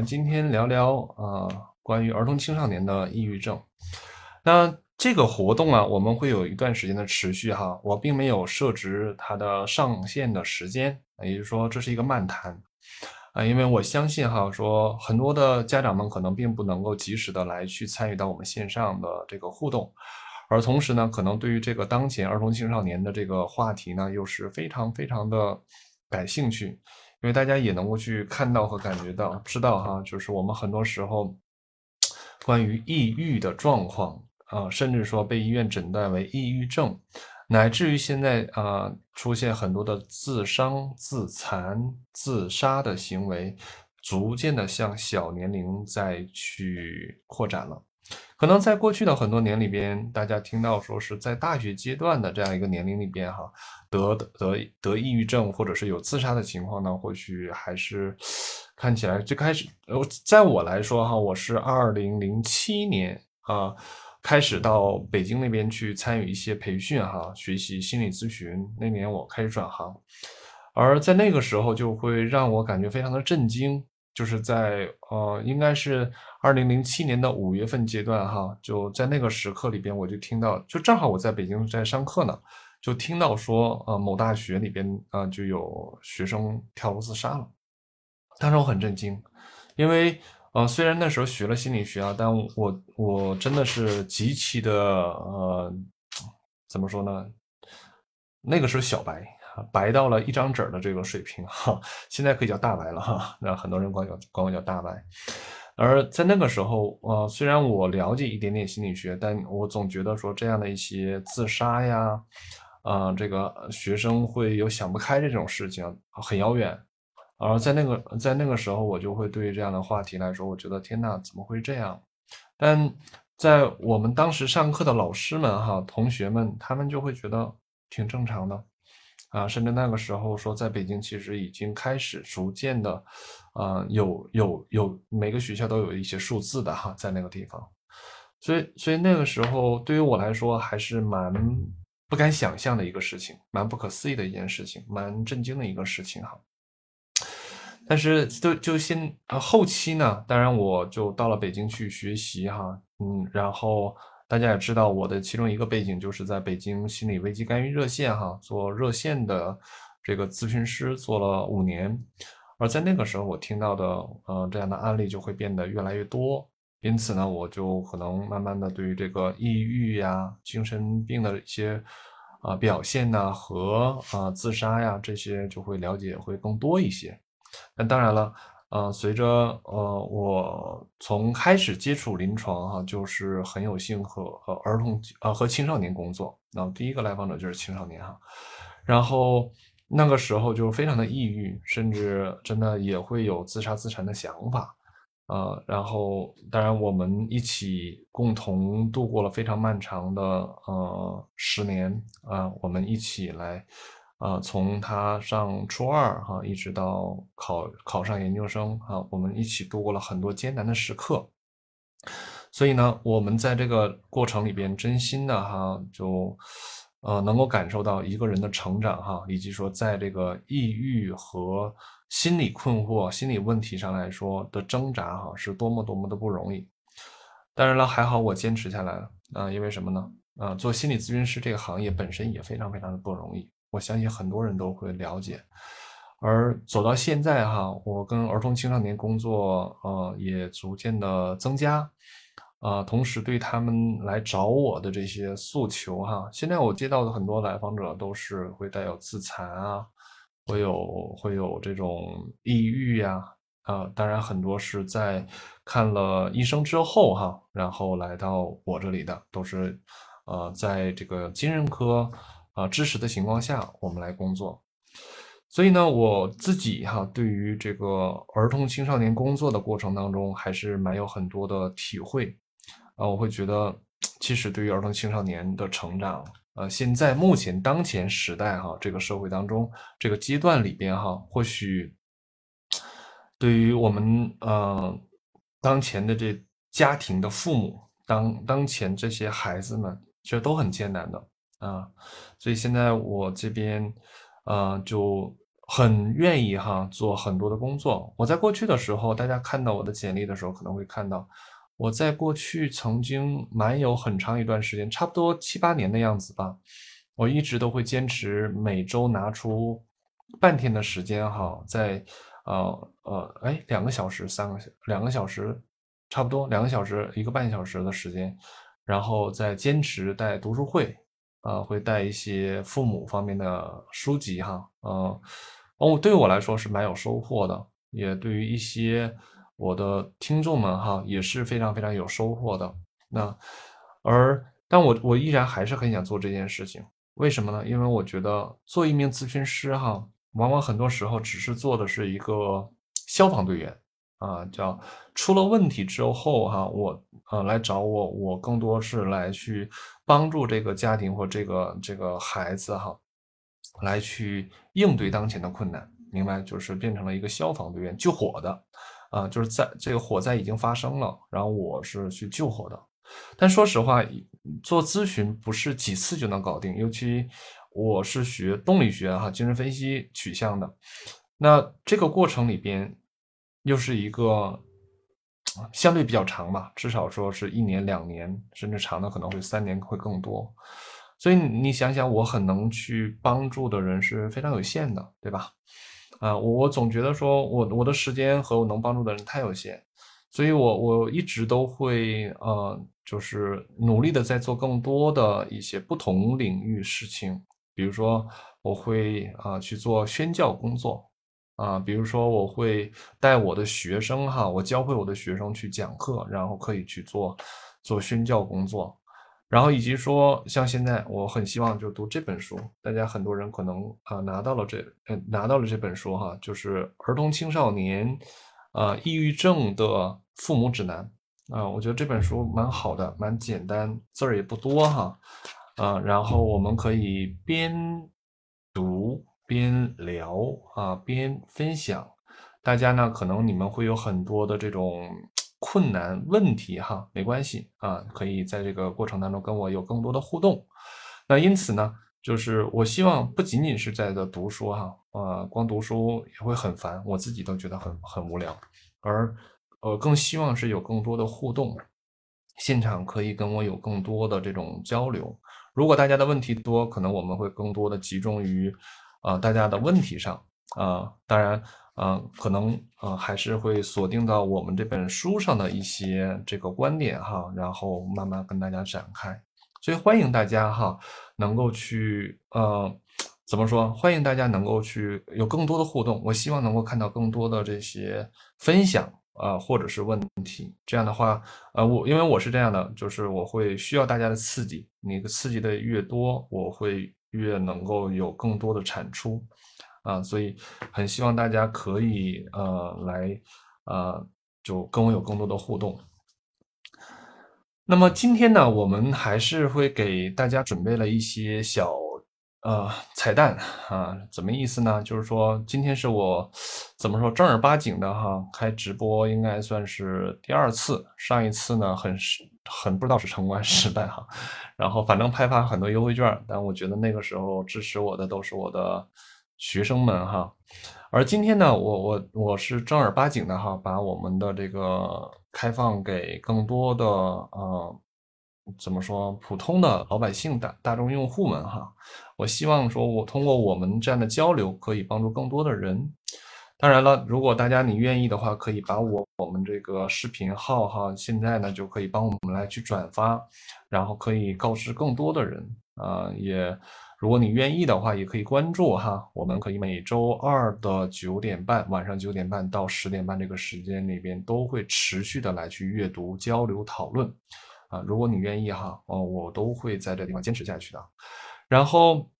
今天聊聊啊，关于儿童青少年的抑郁症。那这个活动啊，我们会有一段时间的持续哈。我并没有设置它的上线的时间，也就是说这是一个漫谈啊，因为我相信哈，说很多的家长们可能并不能够及时的来去参与到我们线上的这个互动，而同时呢，可能对于这个当前儿童青少年的这个话题呢，又是非常非常的感兴趣。因为大家也能够去看到和感觉到，知道哈，就是我们很多时候关于抑郁的状况啊，甚至说被医院诊断为抑郁症，乃至于现在啊出现很多的自伤、自残、自杀的行为，逐渐的向小年龄在去扩展了。可能在过去的很多年里边，大家听到说是在大学阶段的这样一个年龄里边哈。得得得抑郁症或者是有自杀的情况呢，或许还是看起来最开始，呃，在我来说哈，我是二零零七年啊开始到北京那边去参与一些培训哈，学习心理咨询。那年我开始转行，而在那个时候就会让我感觉非常的震惊，就是在呃应该是二零零七年的五月份阶段哈，就在那个时刻里边，我就听到，就正好我在北京在上课呢。就听到说，呃，某大学里边，啊，就有学生跳楼自杀了。当时我很震惊，因为，呃，虽然那时候学了心理学啊，但我我真的是极其的，呃，怎么说呢？那个时候小白，白到了一张纸的这个水平哈，现在可以叫大白了哈。那很多人管叫管我叫大白。而在那个时候，呃，虽然我了解一点点心理学，但我总觉得说这样的一些自杀呀。啊，这个学生会有想不开这种事情，很遥远。而在那个在那个时候，我就会对这样的话题来说，我觉得天呐，怎么会这样？但在我们当时上课的老师们哈，同学们，他们就会觉得挺正常的啊。甚至那个时候说，在北京其实已经开始逐渐的，啊，有有有每个学校都有一些数字的哈，在那个地方。所以所以那个时候对于我来说还是蛮。不敢想象的一个事情，蛮不可思议的一件事情，蛮震惊的一个事情哈。但是就就先呃后期呢，当然我就到了北京去学习哈，嗯，然后大家也知道我的其中一个背景就是在北京心理危机干预热线哈做热线的这个咨询师做了五年，而在那个时候我听到的呃这样的案例就会变得越来越多。因此呢，我就可能慢慢的对于这个抑郁呀、精神病的一些啊表现呐和啊自杀呀这些就会了解会更多一些。那当然了，呃，随着呃我从开始接触临床哈，就是很有幸和和儿童啊和青少年工作。那第一个来访者就是青少年哈，然后那个时候就非常的抑郁，甚至真的也会有自杀自残的想法。呃，然后当然我们一起共同度过了非常漫长的呃十年啊，我们一起来啊，从他上初二哈，一直到考考上研究生啊，我们一起度过了很多艰难的时刻。所以呢，我们在这个过程里边，真心的哈，就呃能够感受到一个人的成长哈，以及说在这个抑郁和。心理困惑、心理问题上来说的挣扎，哈，是多么多么的不容易。当然了，还好我坚持下来了啊！因为什么呢？啊，做心理咨询师这个行业本身也非常非常的不容易。我相信很多人都会了解。而走到现在，哈，我跟儿童青少年工作，呃，也逐渐的增加，啊，同时对他们来找我的这些诉求，哈，现在我接到的很多来访者都是会带有自残啊。会有会有这种抑郁呀，啊，当然很多是在看了医生之后哈，然后来到我这里的，都是呃，在这个精神科啊支持的情况下，我们来工作。所以呢，我自己哈，对于这个儿童青少年工作的过程当中，还是蛮有很多的体会啊，我会觉得，其实对于儿童青少年的成长。呃，现在目前当前时代哈，这个社会当中这个阶段里边哈，或许对于我们呃当前的这家庭的父母，当当前这些孩子们，其实都很艰难的啊。所以现在我这边呃就很愿意哈做很多的工作。我在过去的时候，大家看到我的简历的时候，可能会看到我在过去曾经蛮有很长一段时间，差不多七八年的样子吧，我一直都会坚持每周拿出半天的时间哈，在呃呃哎两个小时三个两个小时，差不多两个小时一个半小时的时间，然后再坚持带读书会，啊会带一些父母方面的书籍哈，嗯。哦，对我来说是蛮有收获的，也对于一些我的听众们哈也是非常非常有收获的。那而但我我依然还是很想做这件事情，为什么呢？因为我觉得做一名咨询师哈，往往很多时候只是做的是一个消防队员啊，叫出了问题之后哈，我呃来找我，我更多是来去帮助这个家庭或这个这个孩子哈。来去应对当前的困难，明白？就是变成了一个消防队员，救火的，啊，就是在这个火灾已经发生了，然后我是去救火的。但说实话，做咨询不是几次就能搞定，尤其我是学动力学哈，精神分析取向的，那这个过程里边又是一个相对比较长吧，至少说是一年、两年，甚至长的可能会三年会更多。所以你想想，我很能去帮助的人是非常有限的，对吧？啊，我我总觉得说我我的时间和我能帮助的人太有限，所以我我一直都会呃，就是努力的在做更多的一些不同领域事情，比如说我会啊去做宣教工作啊，比如说我会带我的学生哈，我教会我的学生去讲课，然后可以去做做宣教工作。然后以及说，像现在我很希望就读这本书，大家很多人可能啊拿到了这呃拿到了这本书哈，就是儿童青少年啊抑郁症的父母指南啊，我觉得这本书蛮好的，蛮简单，字儿也不多哈啊，然后我们可以边读边聊啊边分享，大家呢可能你们会有很多的这种。困难问题哈，没关系啊，可以在这个过程当中跟我有更多的互动。那因此呢，就是我希望不仅仅是在这读书哈，呃，光读书也会很烦，我自己都觉得很很无聊。而呃，更希望是有更多的互动，现场可以跟我有更多的这种交流。如果大家的问题多，可能我们会更多的集中于啊大家的问题上啊，当然。嗯，可能呃还是会锁定到我们这本书上的一些这个观点哈，然后慢慢跟大家展开。所以欢迎大家哈，能够去呃怎么说？欢迎大家能够去有更多的互动。我希望能够看到更多的这些分享啊，或者是问题。这样的话，呃，我因为我是这样的，就是我会需要大家的刺激。你的刺激的越多，我会越能够有更多的产出。啊，所以很希望大家可以呃来呃就跟我有更多的互动。那么今天呢，我们还是会给大家准备了一些小呃彩蛋啊，怎么意思呢？就是说今天是我怎么说正儿八经的哈开直播，应该算是第二次，上一次呢很是很不知道是成功还是失败哈。然后反正派发很多优惠券，但我觉得那个时候支持我的都是我的。学生们哈，而今天呢，我我我是正儿八经的哈，把我们的这个开放给更多的呃，怎么说普通的老百姓大大众用户们哈，我希望说我通过我们这样的交流，可以帮助更多的人。当然了，如果大家你愿意的话，可以把我我们这个视频号哈，现在呢就可以帮我们来去转发，然后可以告知更多的人啊也。如果你愿意的话，也可以关注哈。我们可以每周二的九点半，晚上九点半到十点半这个时间里边，都会持续的来去阅读、交流、讨论啊。如果你愿意哈，哦，我都会在这地方坚持下去的。然后，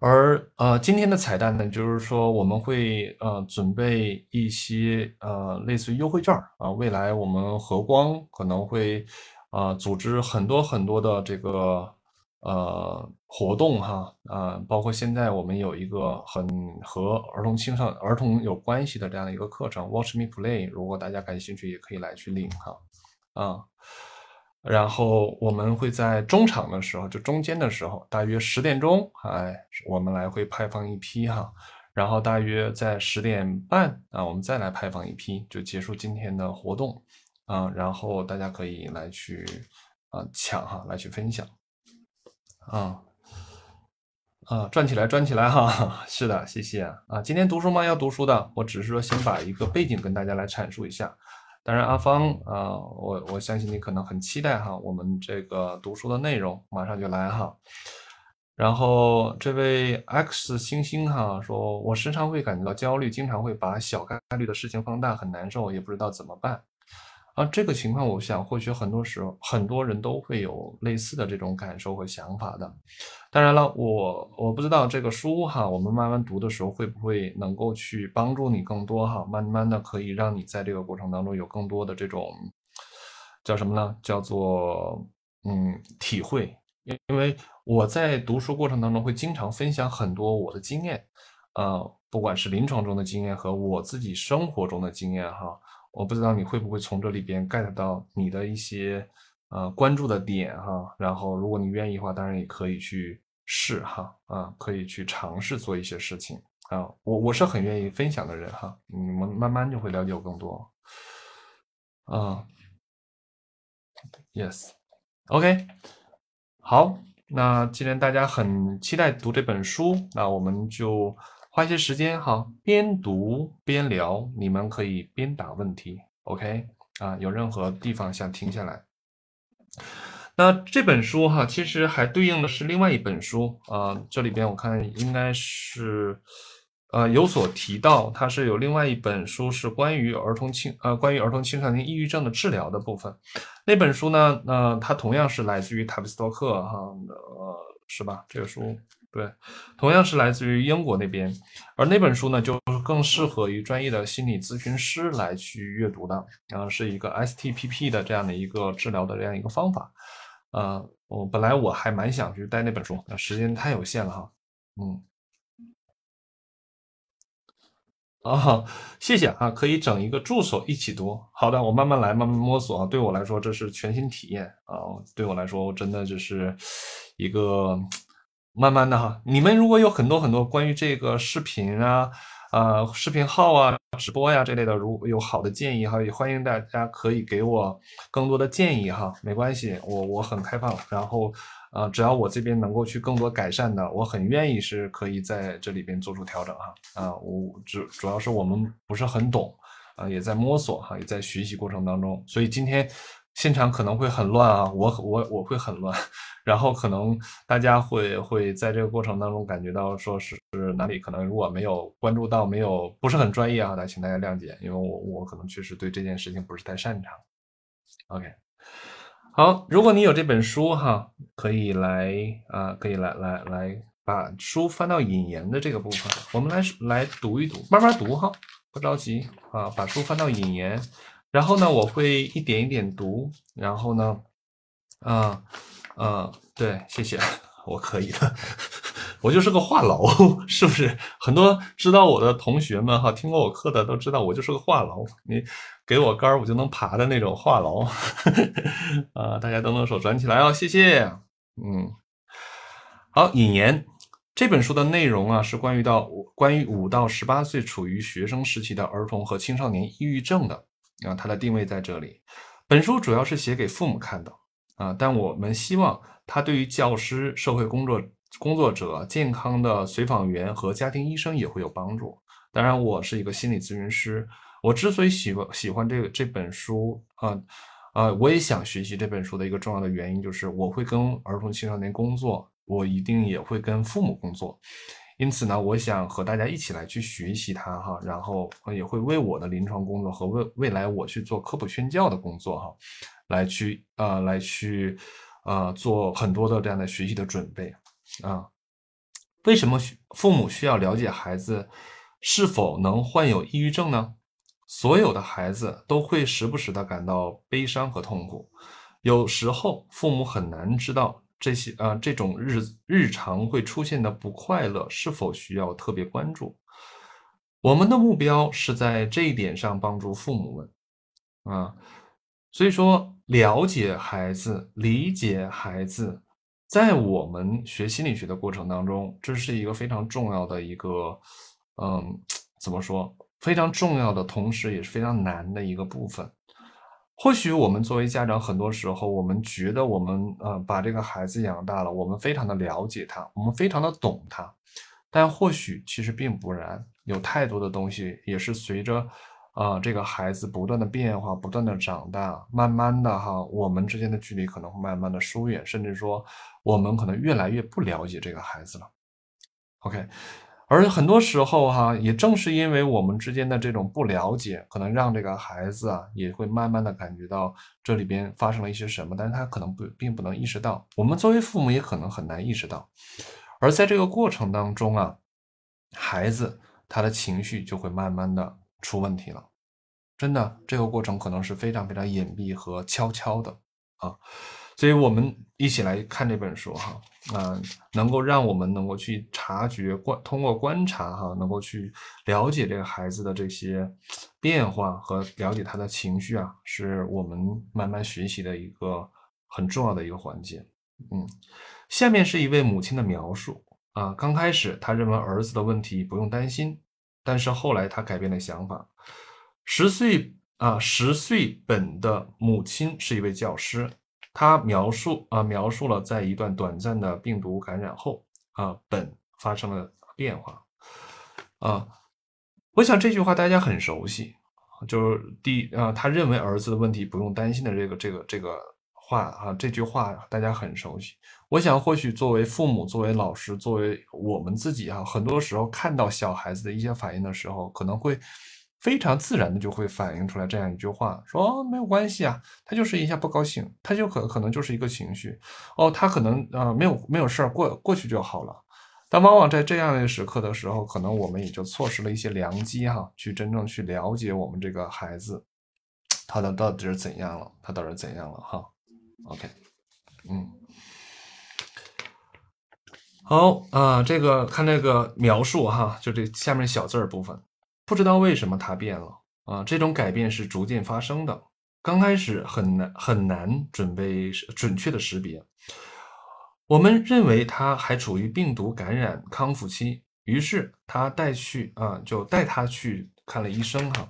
而呃，今天的彩蛋呢，就是说我们会呃准备一些呃类似于优惠券啊。未来我们和光可能会啊组织很多很多的这个。呃，活动哈，啊，包括现在我们有一个很和儿童青少儿童有关系的这样的一个课程，Watch Me Play。如果大家感兴趣，也可以来去领哈，啊，然后我们会在中场的时候，就中间的时候，大约十点钟，哎，我们来会派放一批哈，然后大约在十点半啊，我们再来派放一批，就结束今天的活动啊，然后大家可以来去啊抢哈，来去分享啊。啊，转起来，转起来哈！是的，谢谢啊。今天读书吗？要读书的，我只是说先把一个背景跟大家来阐述一下。当然，阿芳啊，我我相信你可能很期待哈，我们这个读书的内容马上就来哈。然后这位 X 星星哈说，我时常会感觉到焦虑，经常会把小概率的事情放大，很难受，也不知道怎么办。啊，这个情况，我想或许很多时候很多人都会有类似的这种感受和想法的。当然了，我我不知道这个书哈，我们慢慢读的时候会不会能够去帮助你更多哈，慢慢的可以让你在这个过程当中有更多的这种叫什么呢？叫做嗯体会。因因为我在读书过程当中会经常分享很多我的经验，呃，不管是临床中的经验和我自己生活中的经验哈。我不知道你会不会从这里边 get 到你的一些呃关注的点哈，然后如果你愿意的话，当然也可以去试哈啊，可以去尝试做一些事情啊。我我是很愿意分享的人哈，你们慢慢就会了解我更多啊。Yes，OK，好，那既然大家很期待读这本书，那我们就。花一些时间哈，边读边聊，你们可以边打问题，OK 啊？有任何地方想停下来？那这本书哈，其实还对应的是另外一本书啊。这里边我看应该是呃有所提到，它是有另外一本书是关于儿童青呃关于儿童青少年抑郁症的治疗的部分。那本书呢，呃，它同样是来自于塔布斯托克哈，呃，是吧？这个书。对，同样是来自于英国那边，而那本书呢，就是更适合于专业的心理咨询师来去阅读的，然后是一个 STPP 的这样的一个治疗的这样一个方法。呃，我本来我还蛮想去带那本书，那时间太有限了哈。嗯，啊，谢谢啊，可以整一个助手一起读。好的，我慢慢来，慢慢摸索啊。对我来说，这是全新体验啊。对我来说，我真的就是一个。慢慢的哈，你们如果有很多很多关于这个视频啊、呃视频号啊、直播呀这类的，如果有好的建议哈，也欢迎大家可以给我更多的建议哈，没关系，我我很开放，然后呃只要我这边能够去更多改善的，我很愿意是可以在这里边做出调整哈，啊，我主主要是我们不是很懂啊，也在摸索哈，也在学习过程当中，所以今天。现场可能会很乱啊，我我我会很乱，然后可能大家会会在这个过程当中感觉到说是是哪里可能如果没有关注到，没有不是很专业啊，那请大家谅解，因为我我可能确实对这件事情不是太擅长。OK，好，如果你有这本书哈，可以来啊，可以来来来把书翻到引言的这个部分，我们来来读一读，慢慢读哈，不着急啊，把书翻到引言。然后呢，我会一点一点读。然后呢，啊，啊，对，谢谢，我可以的，我就是个话痨，是不是？很多知道我的同学们哈，听过我课的都知道我就是个话痨。你给我杆儿，我就能爬的那种话痨。啊，大家动动手转起来哦，谢谢。嗯，好，引言，这本书的内容啊，是关于到关于五到十八岁处于学生时期的儿童和青少年抑郁症的。啊，它的定位在这里。本书主要是写给父母看的啊，但我们希望它对于教师、社会工作工作者、健康的随访员和家庭医生也会有帮助。当然，我是一个心理咨询师，我之所以喜欢喜欢这个这本书啊啊，我也想学习这本书的一个重要的原因就是，我会跟儿童青少年工作，我一定也会跟父母工作。因此呢，我想和大家一起来去学习它哈，然后也会为我的临床工作和未未来我去做科普宣教的工作哈，来去呃来去呃做很多的这样的学习的准备啊。为什么父母需要了解孩子是否能患有抑郁症呢？所有的孩子都会时不时的感到悲伤和痛苦，有时候父母很难知道。这些啊，这种日日常会出现的不快乐是否需要特别关注？我们的目标是在这一点上帮助父母们啊，所以说了解孩子、理解孩子，在我们学心理学的过程当中，这是一个非常重要的一个嗯，怎么说，非常重要的同时也是非常难的一个部分。或许我们作为家长，很多时候我们觉得我们呃把这个孩子养大了，我们非常的了解他，我们非常的懂他，但或许其实并不然，有太多的东西也是随着啊这个孩子不断的变化，不断的长大，慢慢的哈，我们之间的距离可能会慢慢的疏远，甚至说我们可能越来越不了解这个孩子了。OK。而很多时候，哈，也正是因为我们之间的这种不了解，可能让这个孩子啊，也会慢慢的感觉到这里边发生了一些什么，但是他可能不并不能意识到，我们作为父母也可能很难意识到。而在这个过程当中啊，孩子他的情绪就会慢慢的出问题了。真的，这个过程可能是非常非常隐蔽和悄悄的啊。所以我们一起来看这本书哈，啊，能够让我们能够去察觉观，通过观察哈，能够去了解这个孩子的这些变化和了解他的情绪啊，是我们慢慢学习的一个很重要的一个环节。嗯，下面是一位母亲的描述啊，刚开始他认为儿子的问题不用担心，但是后来他改变了想法。十岁啊，十岁本的母亲是一位教师。他描述啊，描述了在一段短暂的病毒感染后啊，本发生了变化啊。我想这句话大家很熟悉，就是第啊，他认为儿子的问题不用担心的这个这个这个话啊，这句话大家很熟悉。我想或许作为父母、作为老师、作为我们自己哈，很多时候看到小孩子的一些反应的时候，可能会。非常自然的就会反映出来这样一句话，说没有关系啊，他就是一下不高兴，他就可可能就是一个情绪，哦，他可能啊没有没有事儿过过去就好了。但往往在这样的时刻的时候，可能我们也就错失了一些良机哈，去真正去了解我们这个孩子，他的到底是怎样了，他到底怎样了哈。OK，嗯，好啊，这个看这个描述哈，就这下面小字儿部分。不知道为什么他变了啊！这种改变是逐渐发生的，刚开始很难很难准备准确的识别。我们认为他还处于病毒感染康复期，于是他带去啊，就带他去看了医生哈。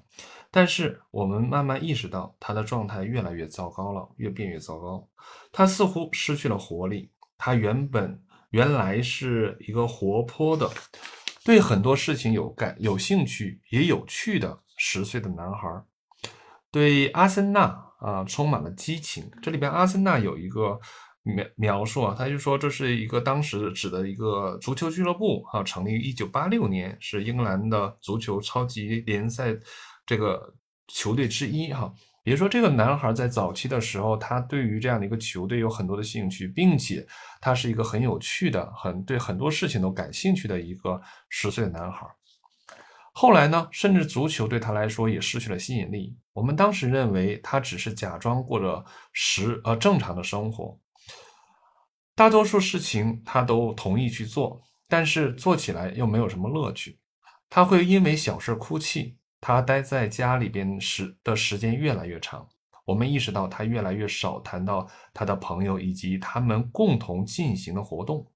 但是我们慢慢意识到他的状态越来越糟糕了，越变越糟糕。他似乎失去了活力。他原本原来是一个活泼的。对很多事情有感、有兴趣也有趣的十岁的男孩，对阿森纳啊充满了激情。这里边阿森纳有一个描描述啊，他就说这是一个当时指的一个足球俱乐部啊，成立于一九八六年，是英格兰的足球超级联赛这个球队之一哈。比如说，这个男孩在早期的时候，他对于这样的一个球队有很多的兴趣，并且他是一个很有趣的、很对很多事情都感兴趣的一个十岁的男孩。后来呢，甚至足球对他来说也失去了吸引力。我们当时认为他只是假装过着实呃正常的生活，大多数事情他都同意去做，但是做起来又没有什么乐趣。他会因为小事哭泣。他待在家里边时的时间越来越长，我们意识到他越来越少谈到他的朋友以及他们共同进行的活动，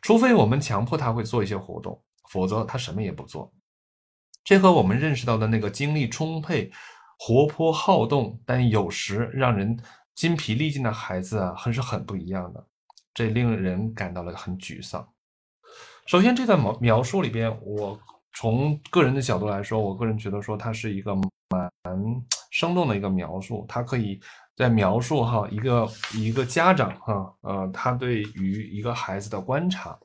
除非我们强迫他会做一些活动，否则他什么也不做。这和我们认识到的那个精力充沛、活泼好动，但有时让人筋疲力尽的孩子啊，还是很不一样的。这令人感到了很沮丧。首先，这段描描述里边，我。从个人的角度来说，我个人觉得说它是一个蛮生动的一个描述，它可以在描述哈一个一个家长哈呃他对于一个孩子的观察，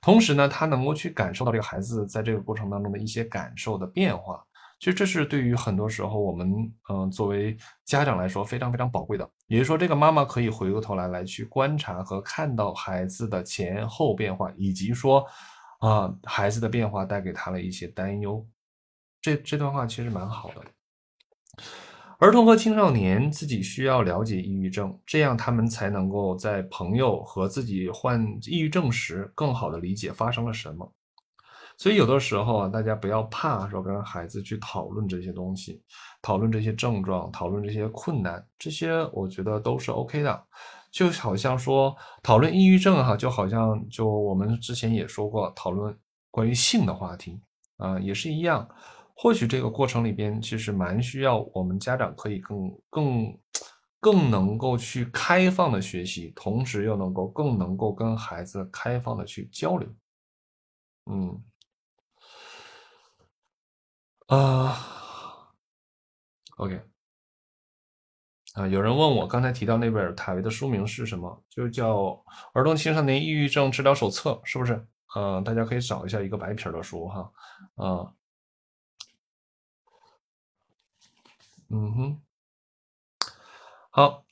同时呢他能够去感受到这个孩子在这个过程当中的一些感受的变化，其实这是对于很多时候我们嗯作为家长来说非常非常宝贵的，也就是说这个妈妈可以回过头来来去观察和看到孩子的前后变化，以及说。啊，孩子的变化带给他了一些担忧，这这段话其实蛮好的。儿童和青少年自己需要了解抑郁症，这样他们才能够在朋友和自己患抑郁症时更好的理解发生了什么。所以有的时候啊，大家不要怕说跟孩子去讨论这些东西，讨论这些症状，讨论这些困难，这些我觉得都是 OK 的。就好像说讨论抑郁症哈，就好像就我们之前也说过讨论关于性的话题，啊，也是一样。或许这个过程里边其实蛮需要我们家长可以更更更能够去开放的学习，同时又能够更能够跟孩子开放的去交流。嗯，啊，OK，啊，有人问我刚才提到那本塔维的书名是什么？就叫《儿童青少年抑郁症治疗手册》，是不是？嗯，大家可以找一下一个白皮的书哈，啊。嗯哼，好，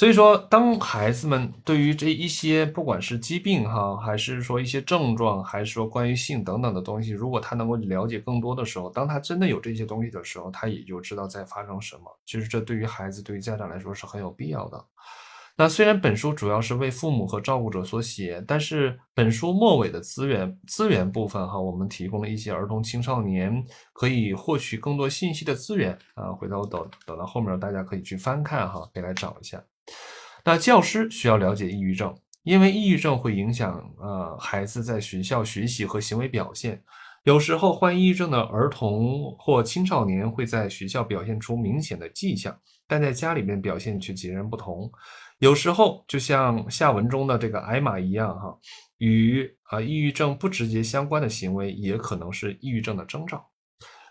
所以说，当孩子们对于这一些不管是疾病哈，还是说一些症状，还是说关于性等等的东西，如果他能够了解更多的时候，当他真的有这些东西的时候，他也就知道在发生什么。其实这对于孩子，对于家长来说是很有必要的。那虽然本书主要是为父母和照顾者所写，但是本书末尾的资源资源部分哈，我们提供了一些儿童青少年可以获取更多信息的资源啊。回头等等到后面，大家可以去翻看哈，可以来找一下。那教师需要了解抑郁症，因为抑郁症会影响呃孩子在学校学习和行为表现。有时候患抑郁症的儿童或青少年会在学校表现出明显的迹象，但在家里面表现却截然不同。有时候就像下文中的这个艾玛一样，哈，与啊抑郁症不直接相关的行为也可能是抑郁症的征兆。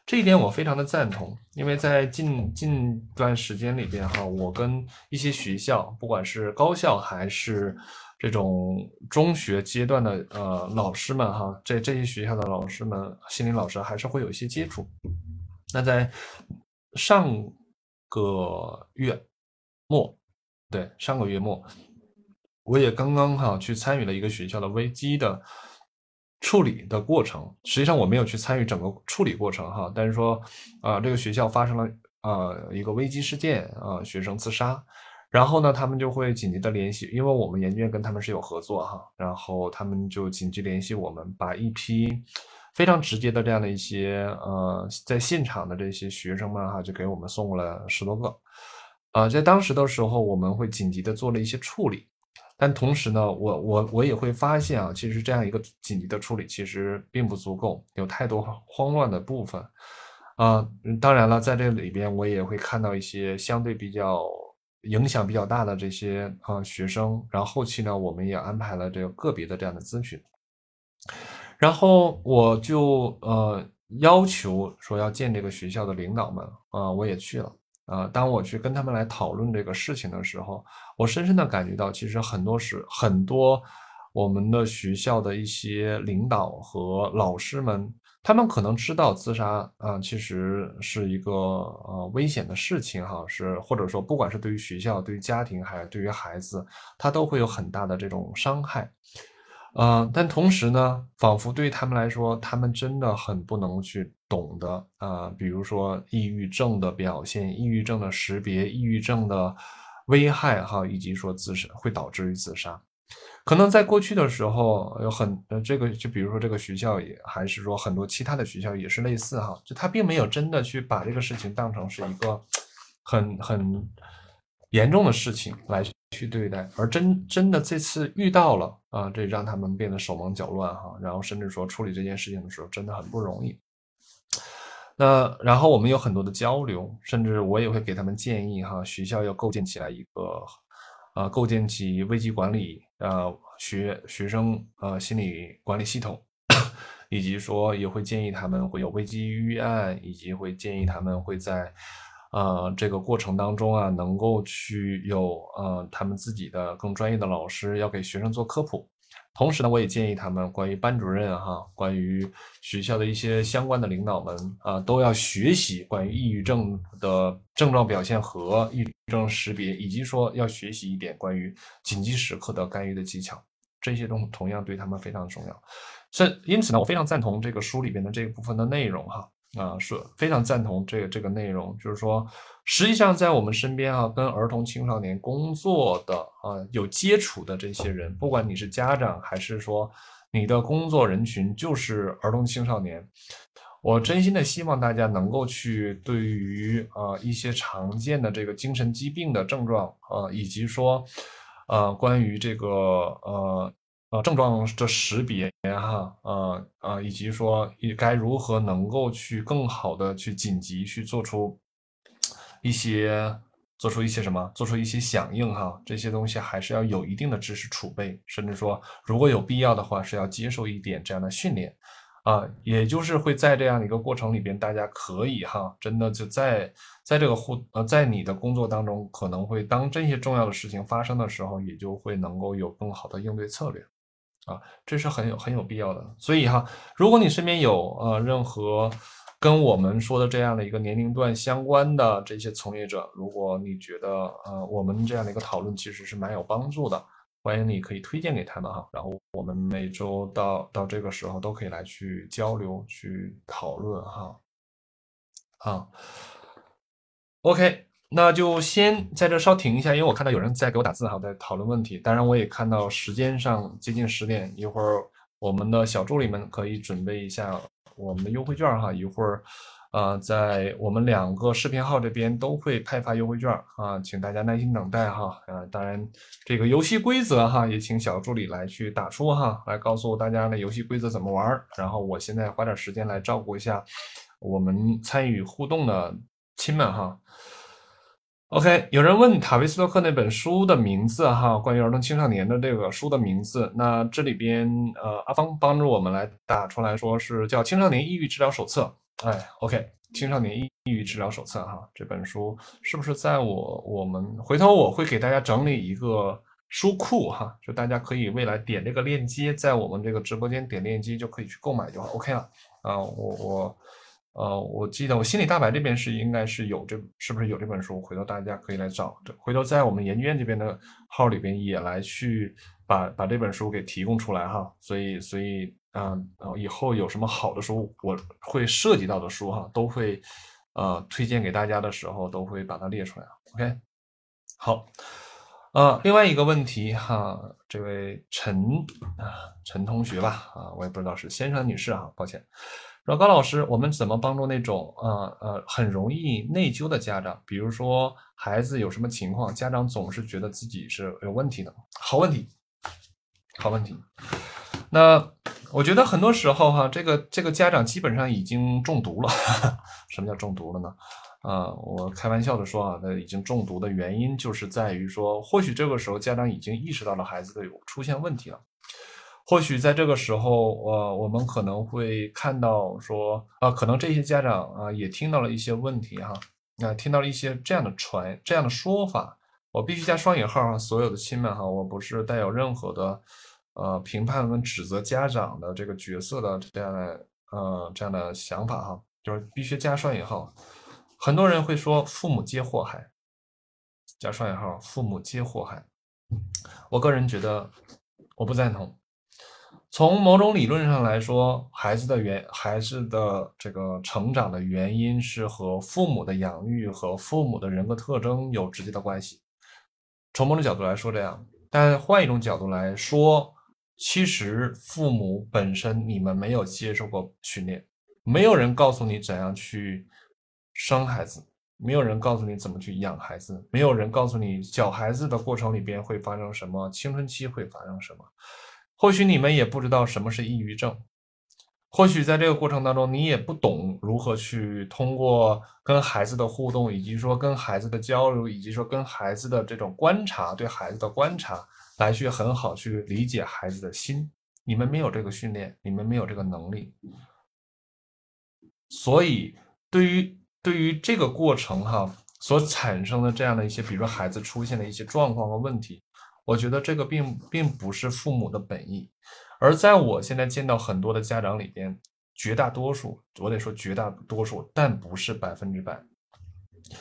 这一点我非常的赞同，因为在近近段时间里边，哈，我跟一些学校，不管是高校还是这种中学阶段的呃老师们，哈，这这些学校的老师们，心理老师还是会有一些接触。那在上个月末。对，上个月末，我也刚刚哈去参与了一个学校的危机的处理的过程。实际上我没有去参与整个处理过程哈，但是说啊，这个学校发生了啊一个危机事件啊，学生自杀，然后呢，他们就会紧急的联系，因为我们研究院跟他们是有合作哈，然后他们就紧急联系我们，把一批非常直接的这样的一些呃在现场的这些学生们哈，就给我们送过了十多个。啊，在当时的时候，我们会紧急的做了一些处理，但同时呢，我我我也会发现啊，其实这样一个紧急的处理其实并不足够，有太多慌乱的部分。啊，当然了，在这里边我也会看到一些相对比较影响比较大的这些啊学生，然后后期呢，我们也安排了这个个别的这样的咨询，然后我就呃要求说要见这个学校的领导们啊，我也去了。啊，当我去跟他们来讨论这个事情的时候，我深深的感觉到，其实很多是很多我们的学校的一些领导和老师们，他们可能知道自杀啊，其实是一个呃危险的事情哈，是或者说不管是对于学校、对于家庭还是对于孩子，他都会有很大的这种伤害。嗯，但同时呢，仿佛对于他们来说，他们真的很不能去懂得啊，比如说抑郁症的表现、抑郁症的识别、抑郁症的危害哈，以及说自杀会导致于自杀。可能在过去的时候，有很呃这个，就比如说这个学校也，还是说很多其他的学校也是类似哈，就他并没有真的去把这个事情当成是一个很很严重的事情来。去对待，而真真的这次遇到了啊，这让他们变得手忙脚乱哈，然后甚至说处理这件事情的时候真的很不容易。那然后我们有很多的交流，甚至我也会给他们建议哈，学校要构建起来一个啊，构建起危机管理啊学学生啊心理管理系统，以及说也会建议他们会有危机预案，以及会建议他们会在。呃，这个过程当中啊，能够去有呃他们自己的更专业的老师要给学生做科普，同时呢，我也建议他们关于班主任哈，关于学校的一些相关的领导们啊，都要学习关于抑郁症的症状表现和抑郁症识别，以及说要学习一点关于紧急时刻的干预的技巧，这些东同样对他们非常重要。是因此呢，我非常赞同这个书里边的这一部分的内容哈。啊，是非常赞同这个这个内容，就是说，实际上在我们身边啊，跟儿童青少年工作的啊有接触的这些人，不管你是家长还是说你的工作人群就是儿童青少年，我真心的希望大家能够去对于啊一些常见的这个精神疾病的症状啊，以及说呃关于这个呃呃症状的识别哈，呃呃，以及说该如何能够去更好的去紧急去做出一些做出一些什么，做出一些响应哈，这些东西还是要有一定的知识储备，甚至说如果有必要的话，是要接受一点这样的训练。啊，也就是会在这样的一个过程里边，大家可以哈，真的就在在这个互呃，在你的工作当中，可能会当这些重要的事情发生的时候，也就会能够有更好的应对策略，啊，这是很有很有必要的。所以哈，如果你身边有呃任何跟我们说的这样的一个年龄段相关的这些从业者，如果你觉得呃我们这样的一个讨论其实是蛮有帮助的。欢迎你可以推荐给他们哈，然后我们每周到到这个时候都可以来去交流、去讨论哈。啊，OK，那就先在这稍停一下，因为我看到有人在给我打字哈，在讨论问题。当然，我也看到时间上接近十点，一会儿我们的小助理们可以准备一下我们的优惠券哈，一会儿。啊，在我们两个视频号这边都会派发优惠券啊，请大家耐心等待哈。啊，当然这个游戏规则哈，也请小助理来去打出哈，来告诉大家的游戏规则怎么玩。然后我现在花点时间来照顾一下我们参与互动的亲们哈。OK，有人问塔维斯托克那本书的名字哈，关于儿童青少年的这个书的名字，那这里边呃，阿芳帮助我们来打出来说是叫《青少年抑郁治疗手册》。哎，OK，青少年抑郁治疗手册哈，这本书是不是在我我们回头我会给大家整理一个书库哈，就大家可以未来点这个链接，在我们这个直播间点链接就可以去购买就 OK 了啊。我我呃，我记得我心理大白这边是应该是有这是不是有这本书？回头大家可以来找，回头在我们研究院这边的号里边也来去把把这本书给提供出来哈。所以所以。啊，以后有什么好的书，我会涉及到的书哈，都会呃推荐给大家的时候，都会把它列出来。OK，好，呃，另外一个问题哈，这位陈啊陈同学吧，啊，我也不知道是先生女士啊，抱歉。说高老师，我们怎么帮助那种呃呃很容易内疚的家长？比如说孩子有什么情况，家长总是觉得自己是有问题的。好问题，好问题。那我觉得很多时候哈，这个这个家长基本上已经中毒了。什么叫中毒了呢？啊，我开玩笑的说啊，那已经中毒的原因就是在于说，或许这个时候家长已经意识到了孩子的有出现问题了。或许在这个时候，呃，我们可能会看到说，啊，可能这些家长啊也听到了一些问题哈，啊，听到了一些这样的传这样的说法。我必须加双引号啊，所有的亲们哈，我不是带有任何的。呃，评判跟指责家长的这个角色的这样的呃这样的想法哈，就是必须加双引号。很多人会说父母皆祸害，加双引号，父母皆祸害。我个人觉得我不赞同。从某种理论上来说，孩子的原孩子的这个成长的原因是和父母的养育和父母的人格特征有直接的关系。从某种角度来说这样，但换一种角度来说。其实父母本身，你们没有接受过训练，没有人告诉你怎样去生孩子，没有人告诉你怎么去养孩子，没有人告诉你小孩子的过程里边会发生什么，青春期会发生什么。或许你们也不知道什么是抑郁症，或许在这个过程当中，你也不懂如何去通过跟孩子的互动，以及说跟孩子的交流，以及说跟孩子的这种观察，对孩子的观察。来去很好去理解孩子的心，你们没有这个训练，你们没有这个能力，所以对于对于这个过程哈所产生的这样的一些，比如说孩子出现的一些状况和问题，我觉得这个并并不是父母的本意，而在我现在见到很多的家长里边，绝大多数我得说绝大多数，但不是百分之百，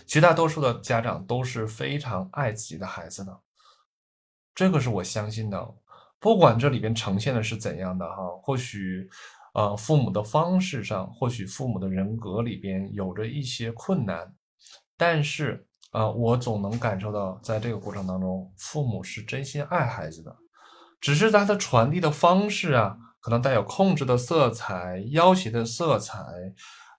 绝大多数的家长都是非常爱自己的孩子的。这个是我相信的，不管这里边呈现的是怎样的哈，或许，呃，父母的方式上，或许父母的人格里边有着一些困难，但是啊，我总能感受到，在这个过程当中，父母是真心爱孩子的，只是他的传递的方式啊，可能带有控制的色彩、要挟的色彩，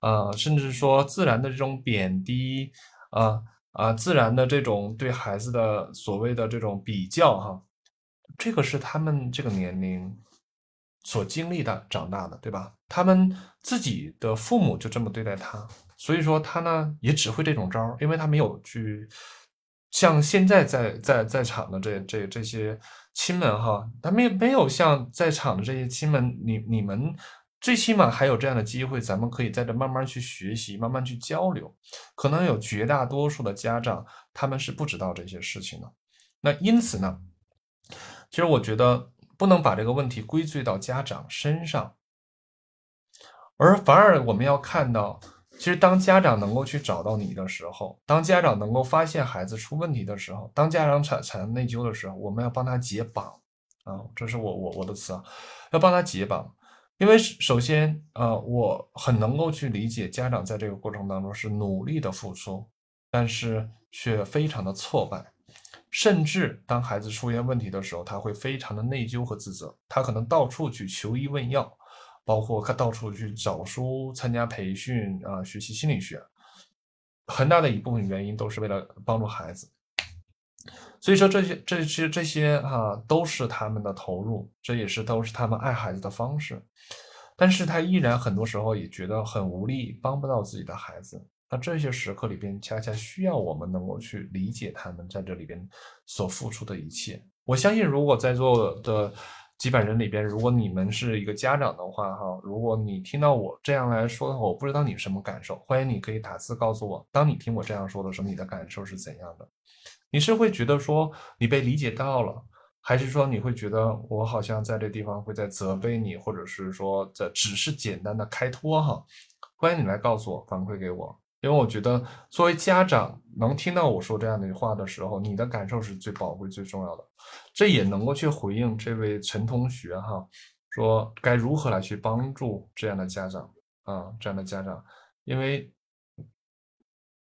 啊，甚至说自然的这种贬低啊。啊，自然的这种对孩子的所谓的这种比较哈，这个是他们这个年龄所经历的、长大的，对吧？他们自己的父母就这么对待他，所以说他呢也只会这种招儿，因为他没有去像现在在在在场的这这这些亲们哈，他没没有像在场的这些亲们，你你们。最起码还有这样的机会，咱们可以在这慢慢去学习，慢慢去交流。可能有绝大多数的家长，他们是不知道这些事情的。那因此呢，其实我觉得不能把这个问题归罪到家长身上，而反而我们要看到，其实当家长能够去找到你的时候，当家长能够发现孩子出问题的时候，当家长产产生内疚的时候，我们要帮他解绑啊，这是我我我的词啊，要帮他解绑。因为首先，呃，我很能够去理解家长在这个过程当中是努力的付出，但是却非常的挫败，甚至当孩子出现问题的时候，他会非常的内疚和自责，他可能到处去求医问药，包括他到处去找书、参加培训啊，学习心理学，很大的一部分原因都是为了帮助孩子。所以说这些这些这些哈都是他们的投入，这也是都是他们爱孩子的方式，但是他依然很多时候也觉得很无力，帮不到自己的孩子。那这些时刻里边，恰恰需要我们能够去理解他们在这里边所付出的一切。我相信，如果在座的几百人里边，如果你们是一个家长的话，哈，如果你听到我这样来说的话，我不知道你什么感受，欢迎你可以打字告诉我，当你听我这样说的时候，你的感受是怎样的。你是会觉得说你被理解到了，还是说你会觉得我好像在这地方会在责备你，或者是说在只是简单的开脱哈？欢迎你来告诉我，反馈给我，因为我觉得作为家长能听到我说这样的话的时候，你的感受是最宝贵、最重要的。这也能够去回应这位陈同学哈，说该如何来去帮助这样的家长啊，这样的家长，因为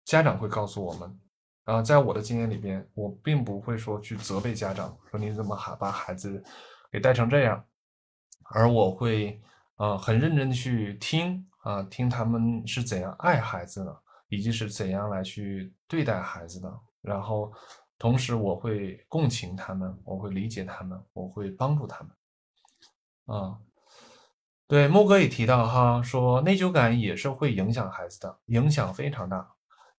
家长会告诉我们。啊，在我的经验里边，我并不会说去责备家长，说你怎么还把孩子给带成这样，而我会啊很认真的去听啊，听他们是怎样爱孩子的，以及是怎样来去对待孩子的，然后同时我会共情他们，我会理解他们，我会帮助他们。啊，对，木哥也提到哈，说内疚感也是会影响孩子的，影响非常大。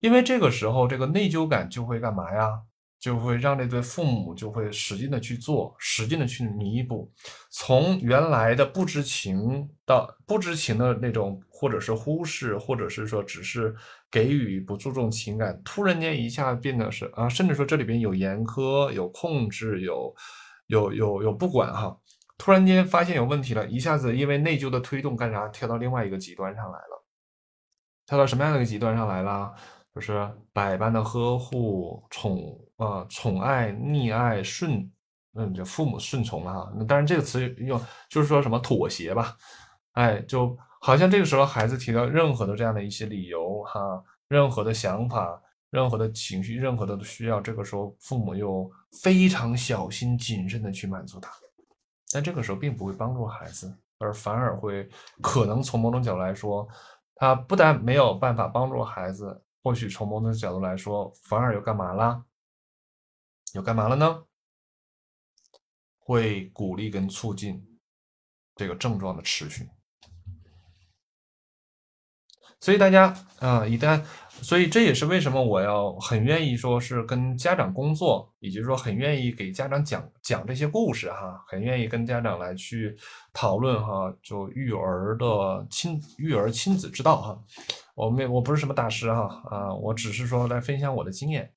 因为这个时候，这个内疚感就会干嘛呀？就会让这对父母就会使劲的去做，使劲的去弥补，从原来的不知情到不知情的那种，或者是忽视，或者是说只是给予不注重情感，突然间一下变得是啊，甚至说这里边有严苛、有控制、有有有有不管哈，突然间发现有问题了，一下子因为内疚的推动干啥，跳到另外一个极端上来了，跳到什么样的一个极端上来了？就是百般的呵护、宠啊、宠爱、溺爱、顺，嗯，就父母顺从了哈。那当然这个词用就是说什么妥协吧，哎，就好像这个时候孩子提到任何的这样的一些理由哈，任何的想法、任何的情绪、任何的需要，这个时候父母又非常小心谨慎的去满足他，但这个时候并不会帮助孩子，而反而会可能从某种角度来说，他不但没有办法帮助孩子。或许从某种角度来说，反而又干嘛啦？又干嘛了呢？会鼓励跟促进这个症状的持续。所以大家啊，一旦，所以这也是为什么我要很愿意说是跟家长工作，以及说很愿意给家长讲讲这些故事哈，很愿意跟家长来去讨论哈，就育儿的亲育儿亲子之道哈。我没我不是什么大师哈啊，我只是说来分享我的经验，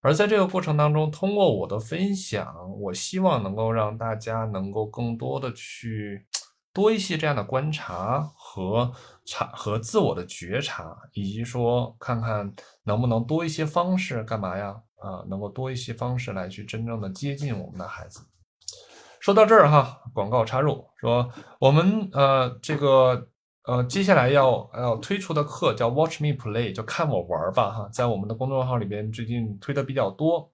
而在这个过程当中，通过我的分享，我希望能够让大家能够更多的去多一些这样的观察和察和自我的觉察，以及说看看能不能多一些方式干嘛呀啊，能够多一些方式来去真正的接近我们的孩子。说到这儿哈，广告插入说我们呃这个。呃，接下来要要推出的课叫 Watch Me Play，就看我玩吧哈，在我们的公众号里边最近推的比较多。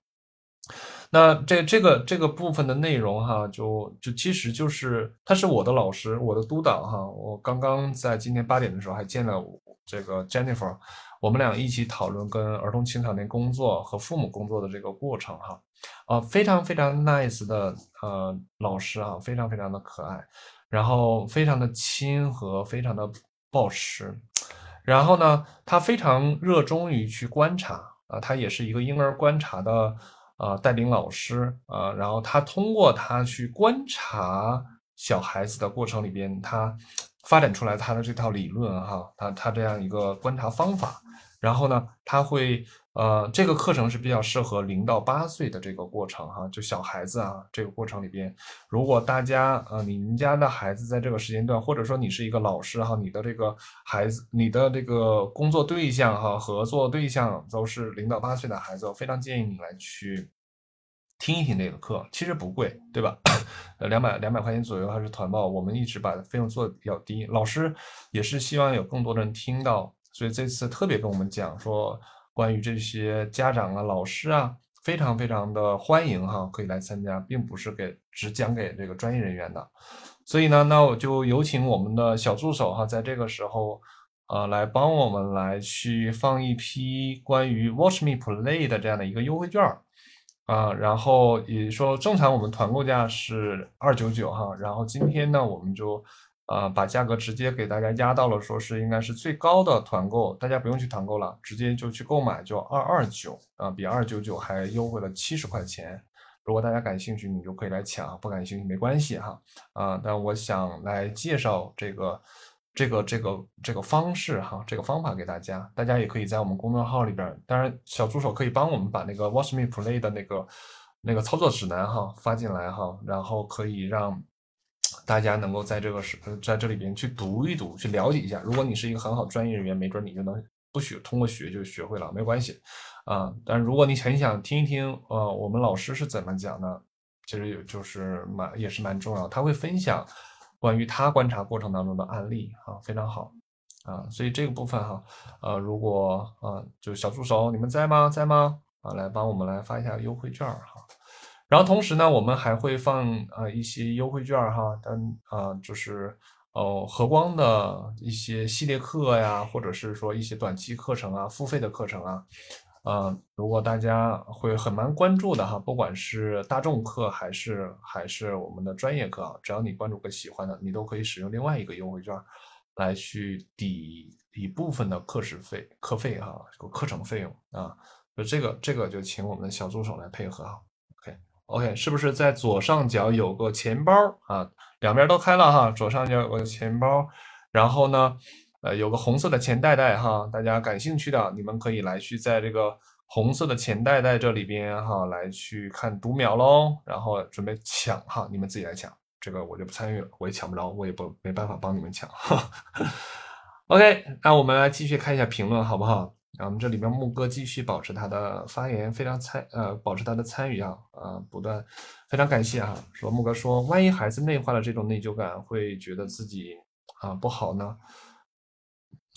那这这个这个部分的内容哈，就就其实就是他是我的老师，我的督导哈。我刚刚在今天八点的时候还见了这个 Jennifer，我们俩一起讨论跟儿童青少年工作和父母工作的这个过程哈，啊，非常非常 nice 的呃老师啊，非常非常的可爱，然后非常的亲和，非常的抱持，然后呢，他非常热衷于去观察啊，他也是一个婴儿观察的。啊，带领老师啊，然后他通过他去观察小孩子的过程里边，他发展出来他的这套理论哈，他他这样一个观察方法，然后呢，他会。呃，这个课程是比较适合零到八岁的这个过程哈，就小孩子啊，这个过程里边，如果大家呃，你们家的孩子在这个时间段，或者说你是一个老师哈，你的这个孩子，你的这个工作对象哈，合作对象都是零到八岁的孩子，我非常建议你来去听一听这个课，其实不贵，对吧？呃，两百两百块钱左右还是团报，我们一直把费用做的比较低，老师也是希望有更多的人听到，所以这次特别跟我们讲说。关于这些家长啊、老师啊，非常非常的欢迎哈，可以来参加，并不是给只讲给这个专业人员的。所以呢，那我就有请我们的小助手哈，在这个时候，呃，来帮我们来去放一批关于 Watch Me Play 的这样的一个优惠券啊。然后也说，正常我们团购价是二九九哈，然后今天呢，我们就。呃，把价格直接给大家压到了，说是应该是最高的团购，大家不用去团购了，直接就去购买，就二二九啊，比二九九还优惠了七十块钱。如果大家感兴趣，你就可以来抢，不感兴趣没关系哈。啊，但我想来介绍这个这个这个这个方式哈，这个方法给大家，大家也可以在我们公众号里边，当然小助手可以帮我们把那个 Watch Me Play 的那个那个操作指南哈发进来哈，然后可以让。大家能够在这个是在这里边去读一读，去了解一下。如果你是一个很好专业人员，没准你就能不学，通过学就学会了，没关系啊。但如果你很想听一听，呃，我们老师是怎么讲的，其实也就是蛮也是蛮重要。他会分享关于他观察过程当中的案例啊，非常好啊。所以这个部分哈，呃，如果啊，就小助手你们在吗？在吗？啊，来帮我们来发一下优惠券哈。然后同时呢，我们还会放呃一些优惠券哈，但啊就是哦和光的一些系列课呀，或者是说一些短期课程啊，付费的课程啊，呃，如果大家会很蛮关注的哈，不管是大众课还是还是我们的专业课啊，只要你关注个喜欢的，你都可以使用另外一个优惠券来去抵一部分的课时费、课费哈，课程费用啊，就这个这个就请我们的小助手来配合哈。OK，OK，是不是在左上角有个钱包啊？两边都开了哈，左上角有个钱包，然后呢，呃，有个红色的钱袋袋哈。大家感兴趣的，你们可以来去在这个红色的钱袋袋这里边哈，来去看读秒喽，然后准备抢哈，你们自己来抢，这个我就不参与了，我也抢不着，我也不没办法帮你们抢。OK，那我们来继续看一下评论好不好？然后我们这里边木哥继续保持他的发言，非常参呃保持他的参与啊啊不断，非常感谢啊。说木哥说，万一孩子内化了这种内疚感，会觉得自己啊不好呢？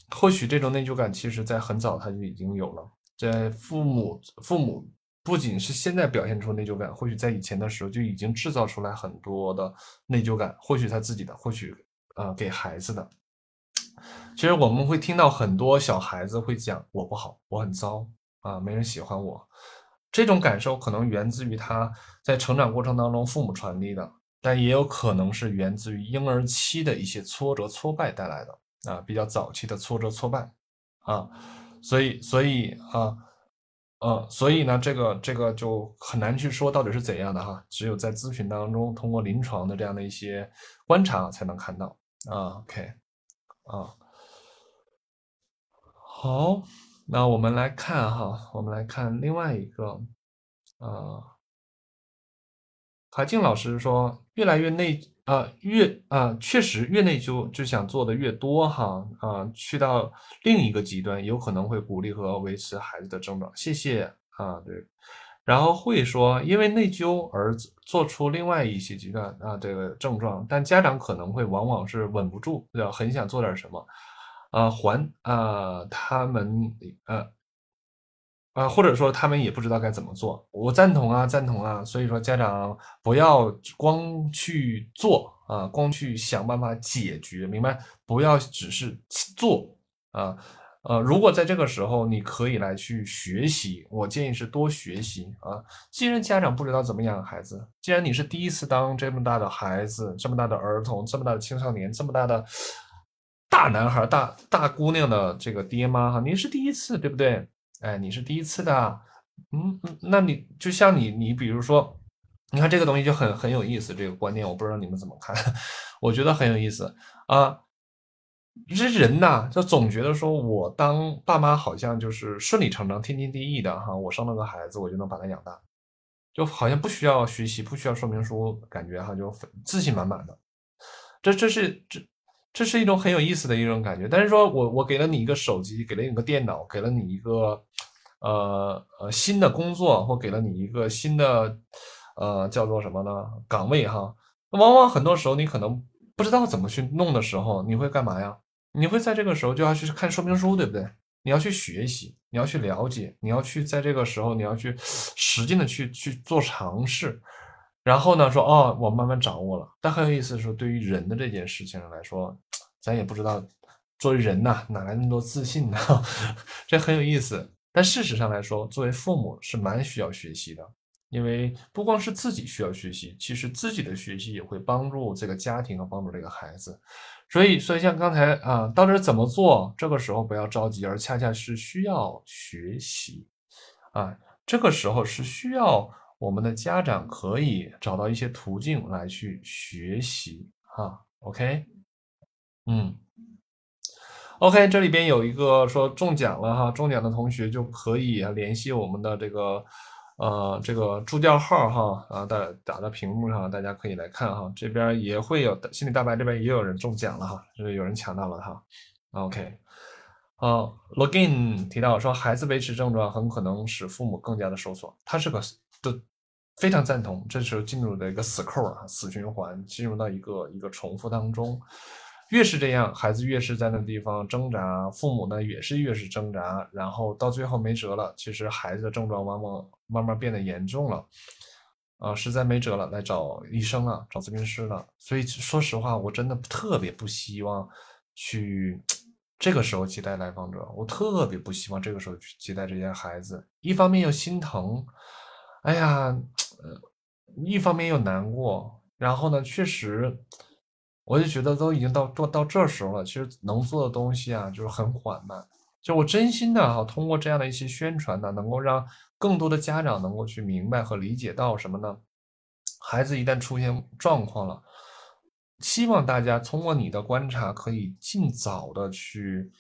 或许这种内疚感其实在很早他就已经有了，在父母父母不仅是现在表现出内疚感，或许在以前的时候就已经制造出来很多的内疚感，或许他自己的，或许呃给孩子的。其实我们会听到很多小孩子会讲我不好，我很糟啊，没人喜欢我。这种感受可能源自于他在成长过程当中父母传递的，但也有可能是源自于婴儿期的一些挫折挫败带来的啊，比较早期的挫折挫败啊，所以所以啊，呃，所以呢，这个这个就很难去说到底是怎样的哈，只有在咨询当中通过临床的这样的一些观察才能看到啊，OK。啊，好，那我们来看哈，我们来看另外一个，呃，海静老师说，越来越内啊，越啊，确实越内疚就想做的越多哈，啊，去到另一个极端，有可能会鼓励和维持孩子的症状。谢谢啊，对。然后会说，因为内疚而做出另外一些极端啊这个症状，但家长可能会往往是稳不住，要很想做点什么，啊还啊他们呃啊或者说他们也不知道该怎么做。我赞同啊赞同啊，所以说家长不要光去做啊，光去想办法解决，明白？不要只是做啊呃，如果在这个时候你可以来去学习，我建议是多学习啊。既然家长不知道怎么养孩子，既然你是第一次当这么大的孩子、这么大的儿童、这么大的青少年、这么大的大男孩、大大姑娘的这个爹妈哈，你是第一次，对不对？哎，你是第一次的，嗯，那你就像你，你比如说，你看这个东西就很很有意思，这个观念我不知道你们怎么看，我觉得很有意思啊。这人呐，就总觉得说我当爸妈好像就是顺理成章、天经地义的哈。我生了个孩子，我就能把他养大，就好像不需要学习，不需要说明书，感觉哈就自信满满的。这这是这这是一种很有意思的一种感觉。但是说我我给了你一个手机，给了你个电脑，给了你一个呃呃新的工作，或给了你一个新的呃叫做什么呢岗位哈。往往很多时候你可能不知道怎么去弄的时候，你会干嘛呀？你会在这个时候就要去看说明书，对不对？你要去学习，你要去了解，你要去在这个时候你要去使劲的去去做尝试，然后呢说哦，我慢慢掌握了。但很有意思的是，对于人的这件事情上来说，咱也不知道作为人呐哪来那么多自信呢？这很有意思。但事实上来说，作为父母是蛮需要学习的，因为不光是自己需要学习，其实自己的学习也会帮助这个家庭和帮助这个孩子。所以，所以像刚才啊，到底怎么做？这个时候不要着急，而恰恰是需要学习啊。这个时候是需要我们的家长可以找到一些途径来去学习哈。OK，嗯，OK，这里边有一个说中奖了哈，中奖的同学就可以联系我们的这个。呃，这个助教号哈，啊，打打到屏幕上，大家可以来看哈。这边也会有心理大白，这边也有人中奖了哈，就是有人抢到了哈。OK，好，Login 提到说，孩子维持症状很可能使父母更加的收缩，他是个都非常赞同，这时候进入了一个死扣啊，死循环，进入到一个一个重复当中。越是这样，孩子越是在那地方挣扎，父母呢也是越是挣扎，然后到最后没辙了。其实孩子的症状往往慢慢变得严重了，啊，实在没辙了，来找医生了，找咨询师了。所以说实话，我真的特别不希望去这个时候接待来访者，我特别不希望这个时候去接待这些孩子。一方面又心疼，哎呀，呃，一方面又难过，然后呢，确实。我就觉得都已经到到到这时候了，其实能做的东西啊，就是很缓慢。就我真心的哈，通过这样的一些宣传呢，能够让更多的家长能够去明白和理解到什么呢？孩子一旦出现状况了，希望大家通过你的观察，可以尽早的去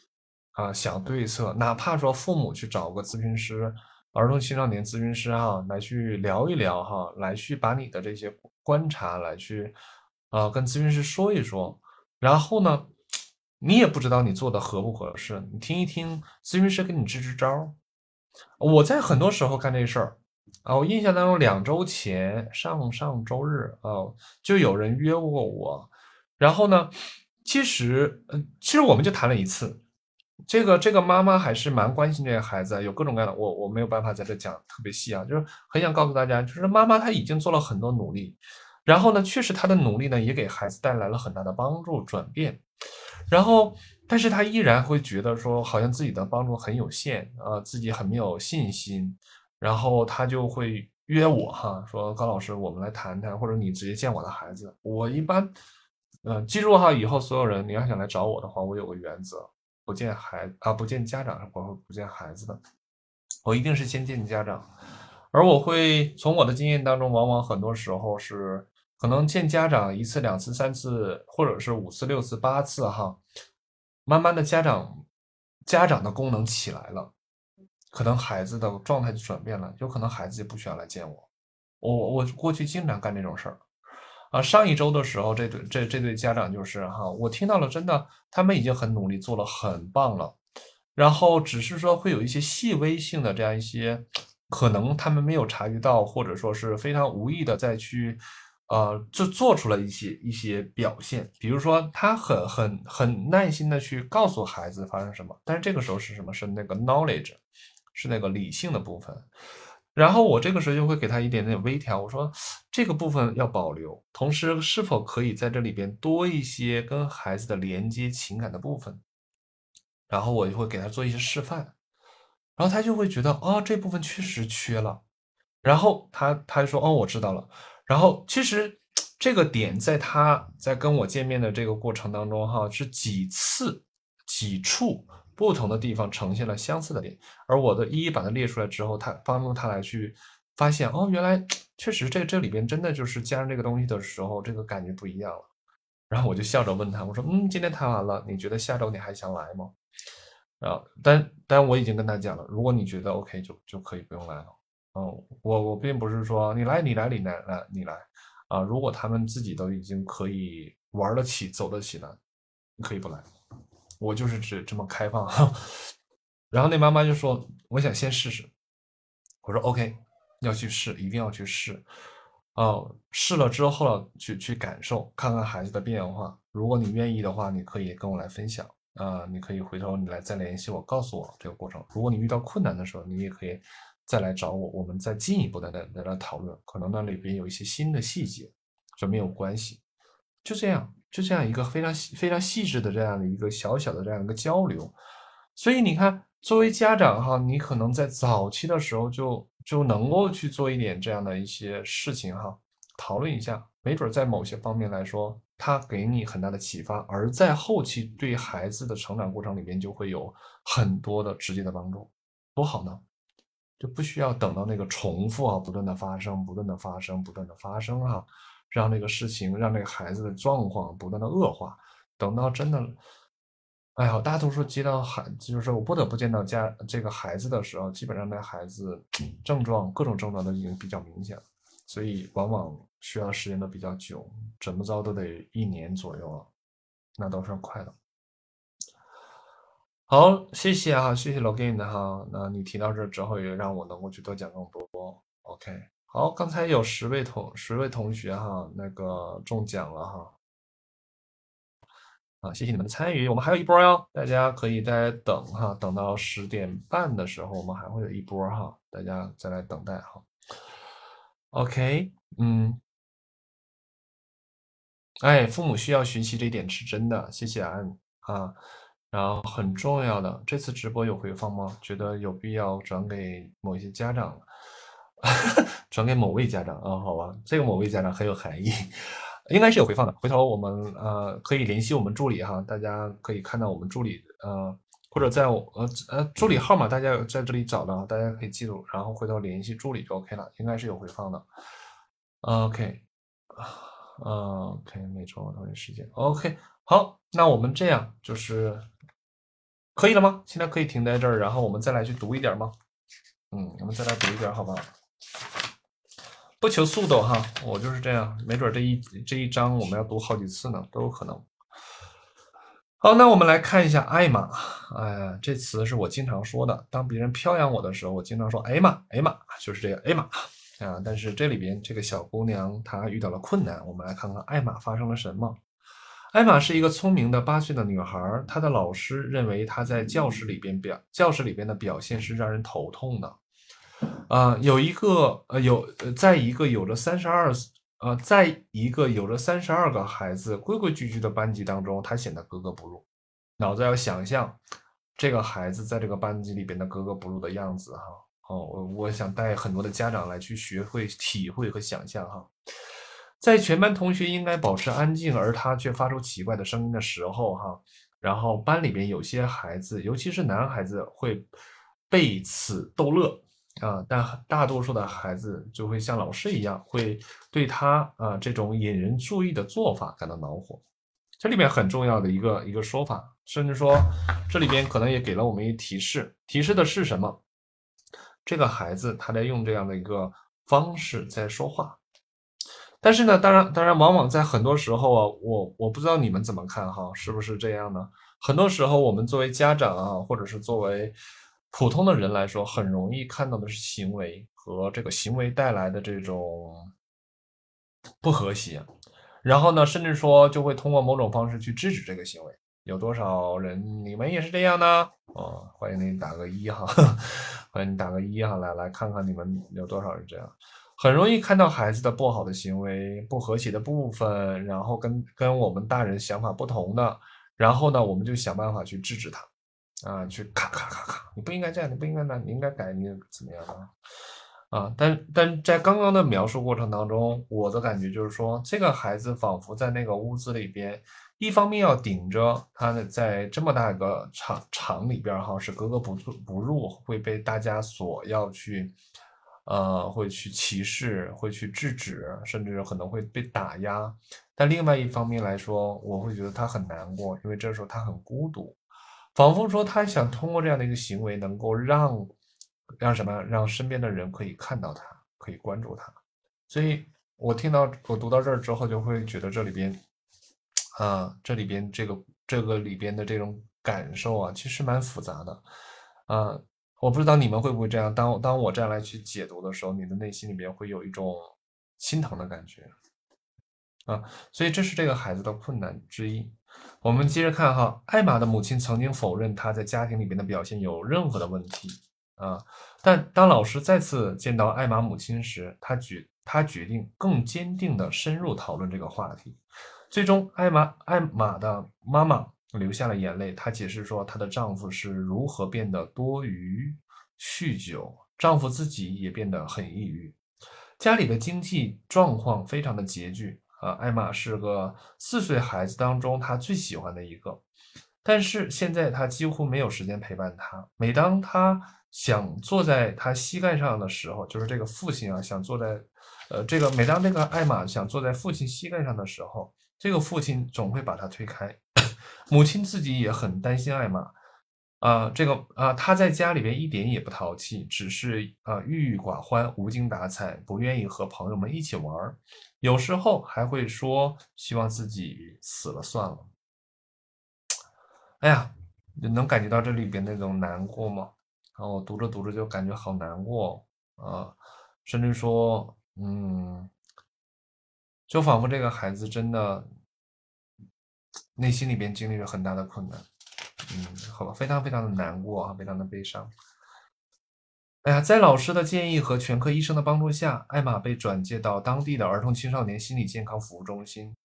啊想对策，哪怕说父母去找个咨询师，儿童青少年咨询师哈，来去聊一聊哈，来去把你的这些观察来去。啊，跟咨询师说一说，然后呢，你也不知道你做的合不合适，你听一听咨询师给你支支招。我在很多时候干这事儿啊，我印象当中两周前上上周日啊，就有人约过我，然后呢，其实嗯，其实我们就谈了一次，这个这个妈妈还是蛮关心这个孩子，有各种各样的，我我没有办法在这讲特别细啊，就是很想告诉大家，就是妈妈她已经做了很多努力。然后呢，确实他的努力呢，也给孩子带来了很大的帮助转变。然后，但是他依然会觉得说，好像自己的帮助很有限啊，自己很没有信心。然后他就会约我哈，说高老师，我们来谈谈，或者你直接见我的孩子。我一般，嗯，记住哈，以后所有人你要想来找我的话，我有个原则，不见孩啊，不见家长，我会不见孩子的，我一定是先见家长。而我会从我的经验当中，往往很多时候是。可能见家长一次、两次、三次，或者是五次、六次、八次，哈，慢慢的家长家长的功能起来了，可能孩子的状态就转变了，有可能孩子就不需要来见我。我我过去经常干这种事儿啊。上一周的时候，这对这这对家长就是哈，我听到了，真的他们已经很努力，做了很棒了，然后只是说会有一些细微性的这样一些，可能他们没有察觉到，或者说是非常无意的再去。呃，就做出了一些一些表现，比如说他很很很耐心的去告诉孩子发生什么，但是这个时候是什么？是那个 knowledge，是那个理性的部分。然后我这个时候就会给他一点点微调，我说这个部分要保留，同时是否可以在这里边多一些跟孩子的连接情感的部分？然后我就会给他做一些示范，然后他就会觉得哦，这部分确实缺了，然后他他就说哦，我知道了。然后其实这个点在他在跟我见面的这个过程当中哈，是几次几处不同的地方呈现了相似的点，而我的一一把它列出来之后，他帮助他来去发现哦，原来确实这这里边真的就是加上这个东西的时候，这个感觉不一样了。然后我就笑着问他，我说嗯，今天谈完了，你觉得下周你还想来吗？啊，但但我已经跟他讲了，如果你觉得 OK，就就可以不用来了。嗯，我我并不是说你来你来你来来你来啊，如果他们自己都已经可以玩得起走得起了，你可以不来。我就是只这么开放。然后那妈妈就说，我想先试试。我说 OK，要去试，一定要去试。哦，试了之后去去感受，看看孩子的变化。如果你愿意的话，你可以跟我来分享。啊，你可以回头你来再联系我，告诉我这个过程。如果你遇到困难的时候，你也可以再来找我，我们再进一步的来来来讨论。可能那里边有一些新的细节，这没有关系。就这样，就这样一个非常非常细致的这样的一个小小的这样一个交流。所以你看，作为家长哈，你可能在早期的时候就就能够去做一点这样的一些事情哈，讨论一下，没准在某些方面来说。他给你很大的启发，而在后期对孩子的成长过程里面就会有很多的直接的帮助，多好呢！就不需要等到那个重复啊，不断的发生，不断的发生，不断的发生啊，让那个事情，让那个孩子的状况不断的恶化。等到真的，哎呀，大多数接到孩，就是我不得不见到家这个孩子的时候，基本上那孩子症状各种症状都已经比较明显了，所以往往。需要时间都比较久，怎么着都得一年左右了，那都算快的。好，谢谢啊，谢谢 login 的哈。那你提到这之后，也让我能够去多讲更多。OK，好，刚才有十位同十位同学哈，那个中奖了哈。啊，谢谢你们的参与，我们还有一波哟，大家可以再等哈，等到十点半的时候，我们还会有一波哈，大家再来等待哈。OK，嗯。哎，父母需要学习这一点是真的，谢谢安啊。然后很重要的，这次直播有回放吗？觉得有必要转给某一些家长，转给某位家长啊？好吧，这个某位家长很有含义，应该是有回放的。回头我们呃可以联系我们助理哈，大家可以看到我们助理呃或者在我呃呃助理号码，大家在这里找到，大家可以记住，然后回头联系助理就 OK 了，应该是有回放的。OK 啊。OK，每周同一时间。OK，好，那我们这样就是可以了吗？现在可以停在这儿，然后我们再来去读一点吗？嗯，我们再来读一点，好不好？不求速度哈，我就是这样，没准这一这一章我们要读好几次呢，都有可能。好，那我们来看一下艾玛。哎呀，这词是我经常说的，当别人飘扬我的时候，我经常说哎玛，哎玛，就是这个哎玛。啊！但是这里边这个小姑娘她遇到了困难，我们来看看艾玛发生了什么。艾玛是一个聪明的八岁的女孩，她的老师认为她在教室里边表教室里边的表现是让人头痛的。啊，有一个呃有在一个有着三十二呃在一个有着三十二个孩子规规矩矩的班级当中，她显得格格不入。脑子要想象这个孩子在这个班级里边的格格不入的样子哈。哦，我我想带很多的家长来去学会体会和想象哈，在全班同学应该保持安静，而他却发出奇怪的声音的时候哈，然后班里边有些孩子，尤其是男孩子会被此逗乐啊，但大多数的孩子就会像老师一样，会对他啊这种引人注意的做法感到恼火。这里面很重要的一个一个说法，甚至说这里边可能也给了我们一提示，提示的是什么？这个孩子他在用这样的一个方式在说话，但是呢，当然，当然，往往在很多时候啊，我我不知道你们怎么看哈，是不是这样呢？很多时候，我们作为家长啊，或者是作为普通的人来说，很容易看到的是行为和这个行为带来的这种不和谐，然后呢，甚至说就会通过某种方式去制止这个行为。有多少人？你们也是这样呢？哦，欢迎你打个一哈，欢迎你打个一哈，来来看看你们有多少人这样。很容易看到孩子的不好的行为、不和谐的部分，然后跟跟我们大人想法不同的，然后呢，我们就想办法去制止他。啊，去咔咔咔咔，你不应该这样，你不应该那，你应该改，你怎么样啊？啊，但但在刚刚的描述过程当中，我的感觉就是说，这个孩子仿佛在那个屋子里边，一方面要顶着他的在这么大一个场场里边哈，是格格不入不入，会被大家所要去，呃，会去歧视，会去制止，甚至可能会被打压。但另外一方面来说，我会觉得他很难过，因为这时候他很孤独，仿佛说他想通过这样的一个行为，能够让。让什么？让身边的人可以看到他，可以关注他。所以我听到我读到这儿之后，就会觉得这里边，啊，这里边这个这个里边的这种感受啊，其实蛮复杂的。啊，我不知道你们会不会这样。当当我这样来去解读的时候，你的内心里面会有一种心疼的感觉。啊，所以这是这个孩子的困难之一。我们接着看哈，艾玛的母亲曾经否认她在家庭里边的表现有任何的问题。啊！但当老师再次见到艾玛母亲时，他决他决定更坚定的深入讨论这个话题。最终，艾玛艾玛的妈妈流下了眼泪。她解释说，她的丈夫是如何变得多疑、酗酒，丈夫自己也变得很抑郁，家里的经济状况非常的拮据。啊，艾玛是个四岁孩子当中她最喜欢的一个，但是现在她几乎没有时间陪伴他。每当她想坐在他膝盖上的时候，就是这个父亲啊，想坐在，呃，这个每当这个艾玛想坐在父亲膝盖上的时候，这个父亲总会把他推开。母亲自己也很担心艾玛，啊，这个啊，他在家里边一点也不淘气，只是啊郁郁寡欢、无精打采，不愿意和朋友们一起玩，有时候还会说希望自己死了算了。哎呀，能感觉到这里边那种难过吗？然后读着读着就感觉好难过啊，甚至说，嗯，就仿佛这个孩子真的内心里边经历了很大的困难，嗯，好吧，非常非常的难过啊，非常的悲伤。哎呀，在老师的建议和全科医生的帮助下，艾玛被转介到当地的儿童青少年心理健康服务中心。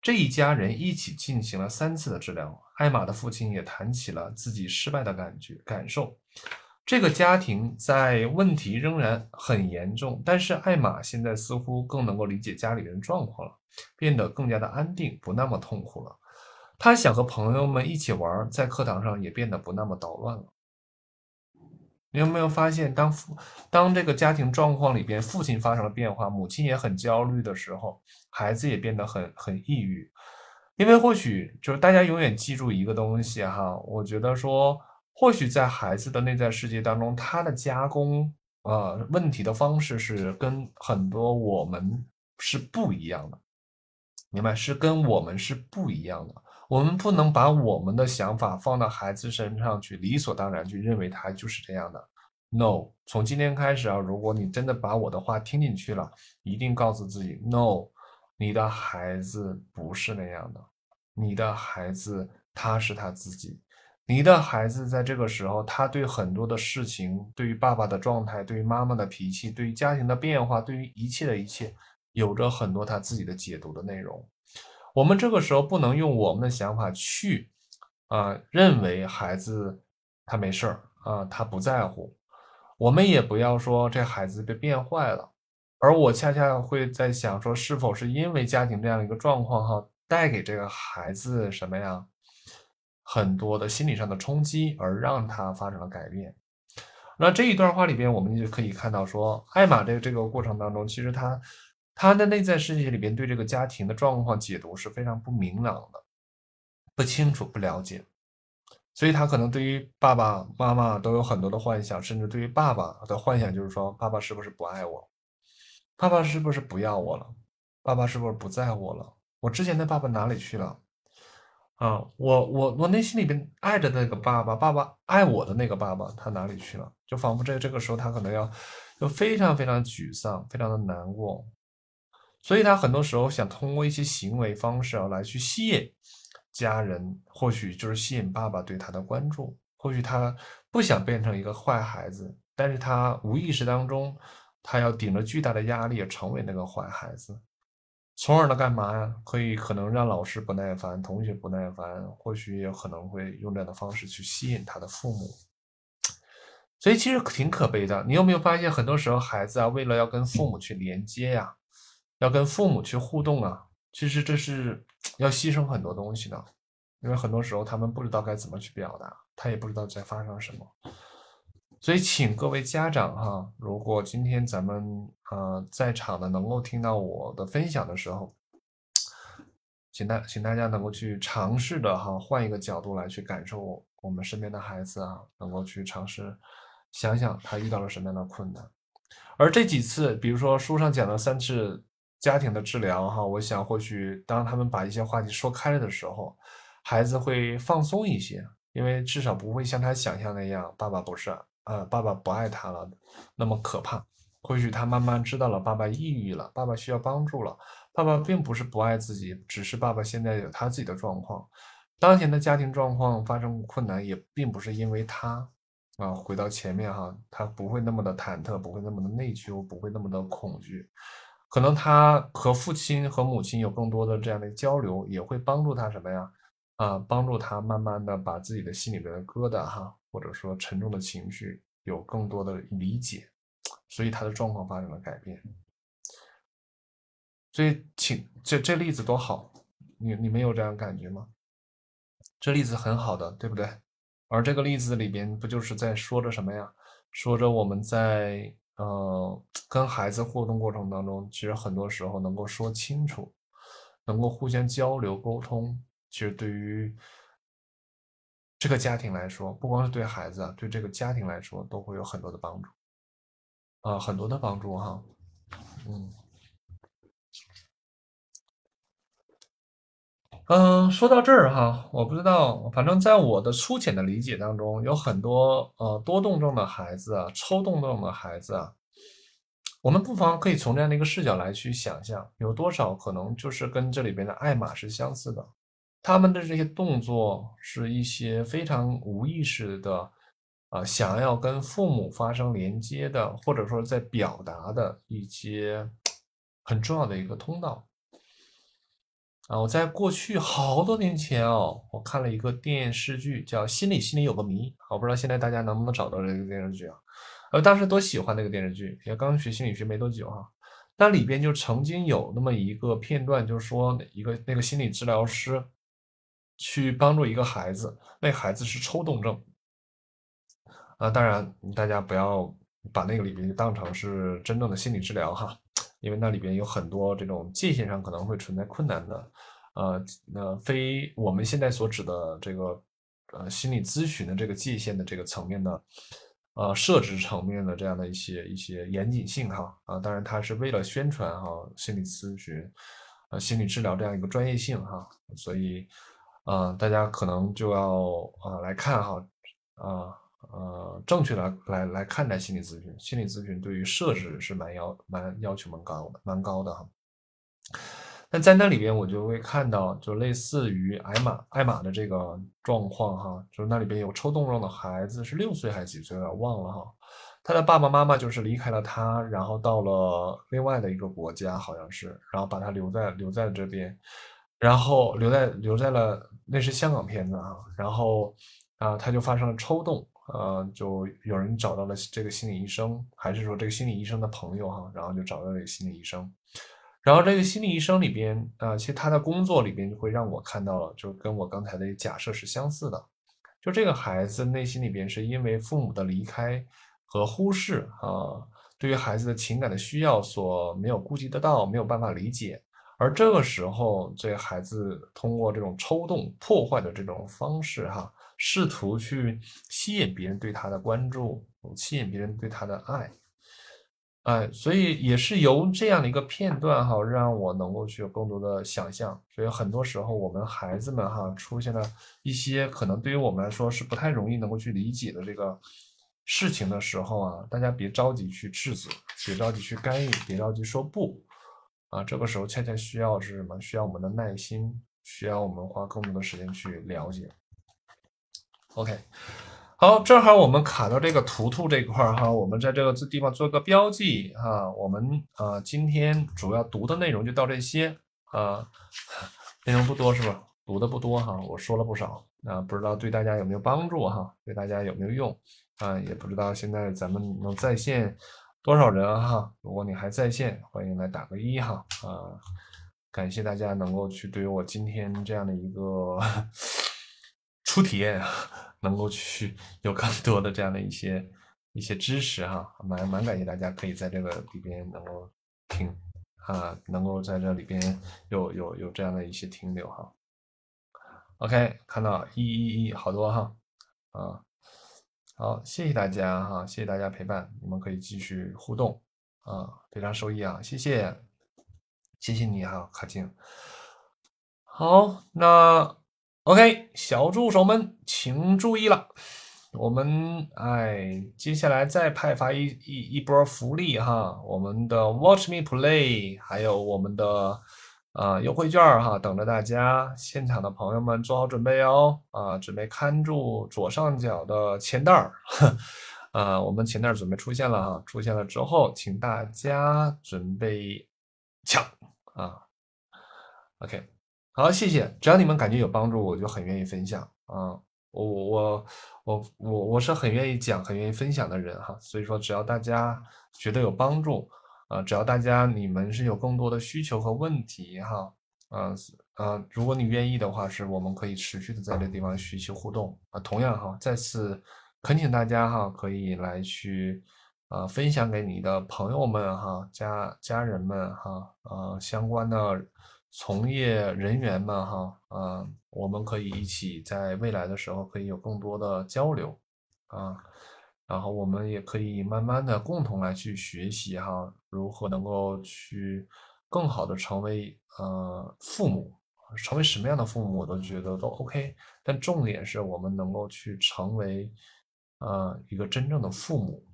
这一家人一起进行了三次的治疗。艾玛的父亲也谈起了自己失败的感觉感受。这个家庭在问题仍然很严重，但是艾玛现在似乎更能够理解家里人状况了，变得更加的安定，不那么痛苦了。他想和朋友们一起玩，在课堂上也变得不那么捣乱了。你有没有发现，当父当这个家庭状况里边父亲发生了变化，母亲也很焦虑的时候，孩子也变得很很抑郁。因为或许就是大家永远记住一个东西哈，我觉得说。或许在孩子的内在世界当中，他的加工呃问题的方式是跟很多我们是不一样的，明白？是跟我们是不一样的。我们不能把我们的想法放到孩子身上去，理所当然去认为他就是这样的。No，从今天开始啊，如果你真的把我的话听进去了，一定告诉自己，No，你的孩子不是那样的，你的孩子他是他自己。你的孩子在这个时候，他对很多的事情，对于爸爸的状态，对于妈妈的脾气，对于家庭的变化，对于一切的一切，有着很多他自己的解读的内容。我们这个时候不能用我们的想法去，啊，认为孩子他没事儿啊，他不在乎。我们也不要说这孩子被变坏了。而我恰恰会在想说，是否是因为家庭这样一个状况哈，带给这个孩子什么呀？很多的心理上的冲击，而让他发生了改变。那这一段话里边，我们就可以看到说，艾玛这这个过程当中，其实他他的内在世界里边对这个家庭的状况解读是非常不明朗的，不清楚、不了解，所以他可能对于爸爸妈妈都有很多的幻想，甚至对于爸爸的幻想就是说，爸爸是不是不爱我？爸爸是不是不要我了？爸爸是不是不在乎我了？我之前的爸爸哪里去了？啊，我我我内心里边爱着那个爸爸，爸爸爱我的那个爸爸，他哪里去了？就仿佛在这个时候，他可能要，就非常非常沮丧，非常的难过，所以他很多时候想通过一些行为方式啊来去吸引家人，或许就是吸引爸爸对他的关注，或许他不想变成一个坏孩子，但是他无意识当中，他要顶着巨大的压力成为那个坏孩子。从而呢，干嘛呀？可以可能让老师不耐烦，同学不耐烦，或许也可能会用这样的方式去吸引他的父母。所以其实挺可悲的。你有没有发现，很多时候孩子啊，为了要跟父母去连接呀，要跟父母去互动啊，其实这是要牺牲很多东西的。因为很多时候他们不知道该怎么去表达，他也不知道在发生什么。所以，请各位家长哈，如果今天咱们呃在场的能够听到我的分享的时候，请大请大家能够去尝试的哈，换一个角度来去感受我们身边的孩子啊，能够去尝试想想他遇到了什么样的困难。而这几次，比如说书上讲的三次家庭的治疗哈，我想或许当他们把一些话题说开了的时候，孩子会放松一些，因为至少不会像他想象那样，爸爸不是。呃，爸爸不爱他了，那么可怕。或许他慢慢知道了，爸爸抑郁了，爸爸需要帮助了。爸爸并不是不爱自己，只是爸爸现在有他自己的状况，当前的家庭状况发生困难，也并不是因为他。啊，回到前面哈，他不会那么的忐忑，不会那么的内疚，不会那么的恐惧。可能他和父亲和母亲有更多的这样的交流，也会帮助他什么呀？啊，帮助他慢慢的把自己的心里边的疙瘩哈。或者说沉重的情绪有更多的理解，所以他的状况发生了改变。所以，请这这例子多好，你你们有这样感觉吗？这例子很好的，对不对？而这个例子里边不就是在说着什么呀？说着我们在呃跟孩子互动过程当中，其实很多时候能够说清楚，能够互相交流沟通，其实对于。这个家庭来说，不光是对孩子，对这个家庭来说都会有很多的帮助，啊，很多的帮助哈，嗯，嗯，说到这儿哈，我不知道，反正在我的粗浅的理解当中，有很多呃多动症的孩子啊，抽动症的孩子啊，我们不妨可以从这样的一个视角来去想象，有多少可能就是跟这里边的艾玛是相似的。他们的这些动作是一些非常无意识的，啊，想要跟父母发生连接的，或者说在表达的一些很重要的一个通道。啊，我在过去好多年前哦，我看了一个电视剧叫《心里心里有个谜》，我不知道现在大家能不能找到这个电视剧啊？呃，当时多喜欢那个电视剧，也刚学心理学没多久哈。那里边就曾经有那么一个片段，就是说一个那个心理治疗师。去帮助一个孩子，那孩子是抽动症啊。当然，大家不要把那个里边当成是真正的心理治疗哈，因为那里边有很多这种界限上可能会存在困难的，呃，那非我们现在所指的这个呃心理咨询的这个界限的这个层面的，呃，设置层面的这样的一些一些严谨性哈啊。当然，它是为了宣传哈心理咨询呃心理治疗这样一个专业性哈，所以。啊，大家可能就要啊来看哈，啊呃，呃正确的来来看待心理咨询。心理咨询对于设置是蛮要蛮要求蛮高的，蛮高的哈。那在那里边，我就会看到，就类似于艾玛艾玛的这个状况哈，就是那里边有抽动症的孩子，是六岁还是几岁了，忘了哈。他的爸爸妈妈就是离开了他，然后到了另外的一个国家，好像是，然后把他留在留在了这边。然后留在留在了，那是香港片子啊。然后啊，他就发生了抽动，呃，就有人找到了这个心理医生，还是说这个心理医生的朋友哈，然后就找到了心理医生。然后这个心理医生里边啊，其实他的工作里边就会让我看到了，就跟我刚才的假设是相似的。就这个孩子内心里边是因为父母的离开和忽视啊，对于孩子的情感的需要所没有顾及得到，没有办法理解。而这个时候，这孩子通过这种抽动、破坏的这种方式，哈，试图去吸引别人对他的关注，吸引别人对他的爱，哎，所以也是由这样的一个片段，哈，让我能够去有更多的想象。所以很多时候，我们孩子们，哈，出现了一些可能对于我们来说是不太容易能够去理解的这个事情的时候啊，大家别着急去制止，别着急去干预，别着急说不。啊，这个时候恰恰需要是什么？需要我们的耐心，需要我们花更多的时间去了解。OK，好，正好我们卡到这个图图这块儿哈，我们在这个地方做个标记哈。我们啊，今天主要读的内容就到这些啊，内容不多是吧？读的不多哈，我说了不少啊，不知道对大家有没有帮助哈？对大家有没有用啊？也不知道现在咱们能在线多少人哈？如果你还在线，欢迎来打个一哈啊！感谢大家能够去对于我今天这样的一个初体验，能够去有更多的这样的一些一些知识哈，蛮蛮感谢大家可以在这个里边能够听啊，能够在这里边有有有这样的一些停留哈。OK，看到一一一好多哈，啊，好，谢谢大家哈，谢谢大家陪伴，你们可以继续互动啊，非常受益啊，谢谢，谢谢你哈，卡静。好，那 OK，小助手们请注意了，我们哎，接下来再派发一一一波福利哈，我们的 Watch Me Play，还有我们的。啊，优惠券哈，等着大家！现场的朋友们做好准备哦！啊，准备看住左上角的钱袋儿，啊，我们钱袋准备出现了哈，出现了之后，请大家准备抢啊！OK，好，谢谢！只要你们感觉有帮助，我就很愿意分享啊！我我我我我是很愿意讲、很愿意分享的人哈，所以说只要大家觉得有帮助。啊，只要大家你们是有更多的需求和问题哈，啊啊，如果你愿意的话，是我们可以持续的在这地方学习互动啊。同样哈，再次恳请大家哈，可以来去啊分享给你的朋友们哈、家家人们哈、呃相关的从业人员们哈，啊，我们可以一起在未来的时候可以有更多的交流啊。然后我们也可以慢慢的共同来去学习哈，如何能够去更好的成为呃父母，成为什么样的父母我都觉得都 OK，但重点是我们能够去成为呃一个真正的父母，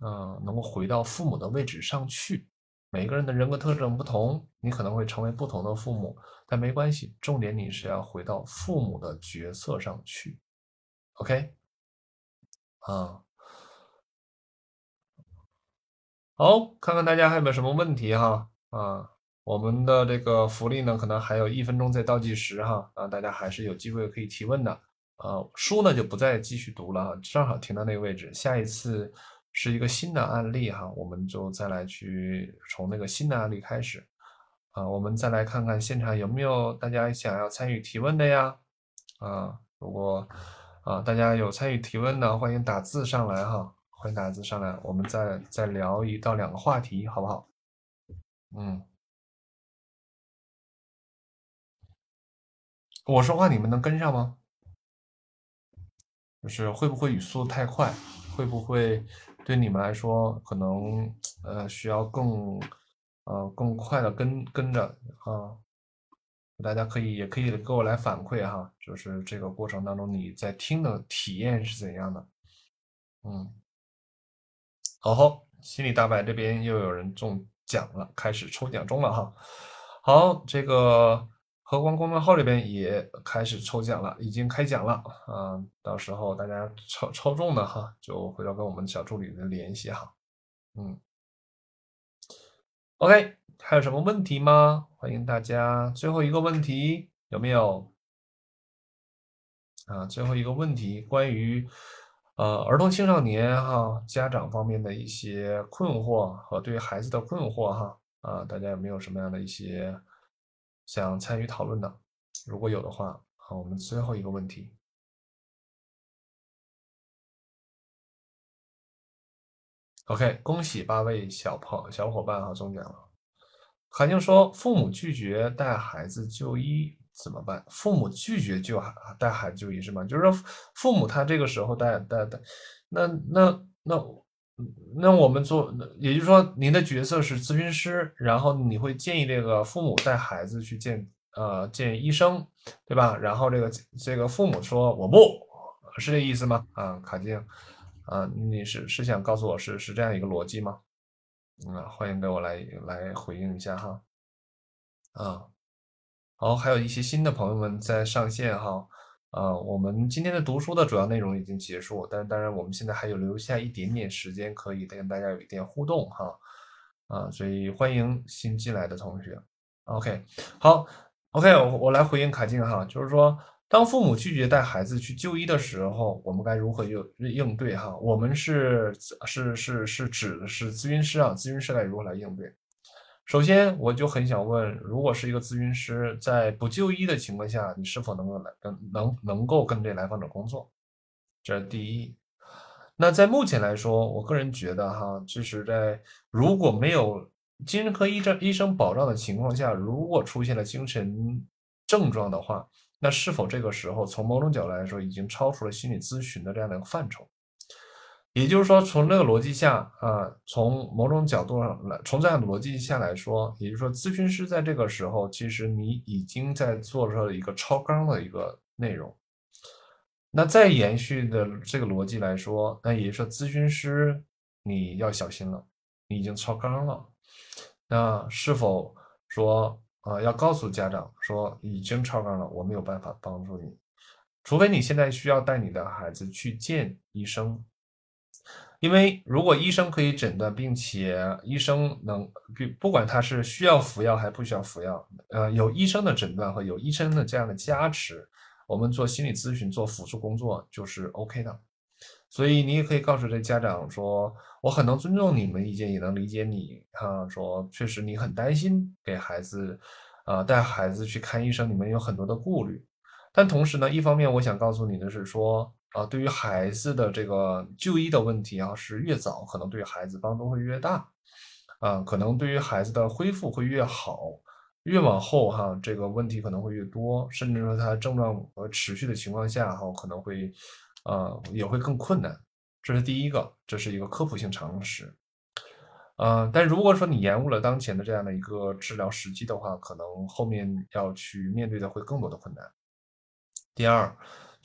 呃能够回到父母的位置上去。每个人的人格特征不同，你可能会成为不同的父母，但没关系，重点你是要回到父母的角色上去，OK，啊。好，看看大家还有没有什么问题哈啊，我们的这个福利呢，可能还有一分钟在倒计时哈啊，大家还是有机会可以提问的啊。书呢就不再继续读了哈，正好停到那个位置，下一次是一个新的案例哈，我们就再来去从那个新的案例开始啊，我们再来看看现场有没有大家想要参与提问的呀啊，如果啊大家有参与提问的，欢迎打字上来哈。欢迎打字上来，我们再再聊一到两个话题，好不好？嗯，我说话你们能跟上吗？就是会不会语速太快？会不会对你们来说可能呃需要更呃更快的跟跟着啊？大家可以也可以给我来反馈哈，就是这个过程当中你在听的体验是怎样的？嗯。好好，心理大白这边又有人中奖了，开始抽奖中了哈。好，这个和光公众号这边也开始抽奖了，已经开奖了啊。到时候大家抽抽中的哈，就回头跟我们小助理的联系哈。嗯，OK，还有什么问题吗？欢迎大家，最后一个问题有没有？啊，最后一个问题关于。呃，儿童青少年哈，家长方面的一些困惑和对孩子的困惑哈，啊，大家有没有什么样的一些想参与讨论的？如果有的话，好，我们最后一个问题。OK，恭喜八位小朋小伙伴哈中奖了。韩静说，父母拒绝带孩子就医。怎么办？父母拒绝就孩带孩子就医是吗？就是说，父母他这个时候带带带，那那那那我们做，也就是说，您的角色是咨询师，然后你会建议这个父母带孩子去见呃见医生，对吧？然后这个这个父母说我不是这意思吗？啊，卡静，啊，你是是想告诉我是是这样一个逻辑吗？嗯，欢迎给我来来回应一下哈，啊。好，还有一些新的朋友们在上线哈，呃，我们今天的读书的主要内容已经结束，但当然我们现在还有留下一点点时间，可以跟大家有一点互动哈，啊，所以欢迎新进来的同学 OK，好，OK，我我来回应卡静哈，就是说，当父母拒绝带孩子去就医的时候，我们该如何应应对哈？我们是是是是指的是咨询师啊，咨询师该如何来应对？首先，我就很想问，如果是一个咨询师，在不就医的情况下，你是否能够来跟能能够跟这来访者工作？这是第一。那在目前来说，我个人觉得哈，就是在如果没有。精神科医生医生保障的情况下，如果出现了精神症状的话，那是否这个时候从某种角度来说，已经超出了心理咨询的这样的一个范畴？也就是说，从这个逻辑下啊，从某种角度上来，从这样的逻辑下来说，也就是说，咨询师在这个时候，其实你已经在做出了一个超纲的一个内容。那再延续的这个逻辑来说，那也就是说，咨询师你要小心了，你已经超纲了。那是否说啊，要告诉家长说已经超纲了，我没有办法帮助你，除非你现在需要带你的孩子去见医生，因为如果医生可以诊断，并且医生能不不管他是需要服药还是不需要服药，呃，有医生的诊断和有医生的这样的加持，我们做心理咨询做辅助工作就是 OK 的。所以你也可以告诉这家长说，我很能尊重你们意见，也能理解你哈。说确实你很担心给孩子，啊带孩子去看医生，你们有很多的顾虑。但同时呢，一方面我想告诉你的是说，啊对于孩子的这个就医的问题啊，是越早可能对孩子帮助会越大，啊可能对于孩子的恢复会越好，越往后哈这个问题可能会越多，甚至说他症状和持续的情况下哈可能会。呃，也会更困难，这是第一个，这是一个科普性常识。呃，但如果说你延误了当前的这样的一个治疗时机的话，可能后面要去面对的会更多的困难。第二，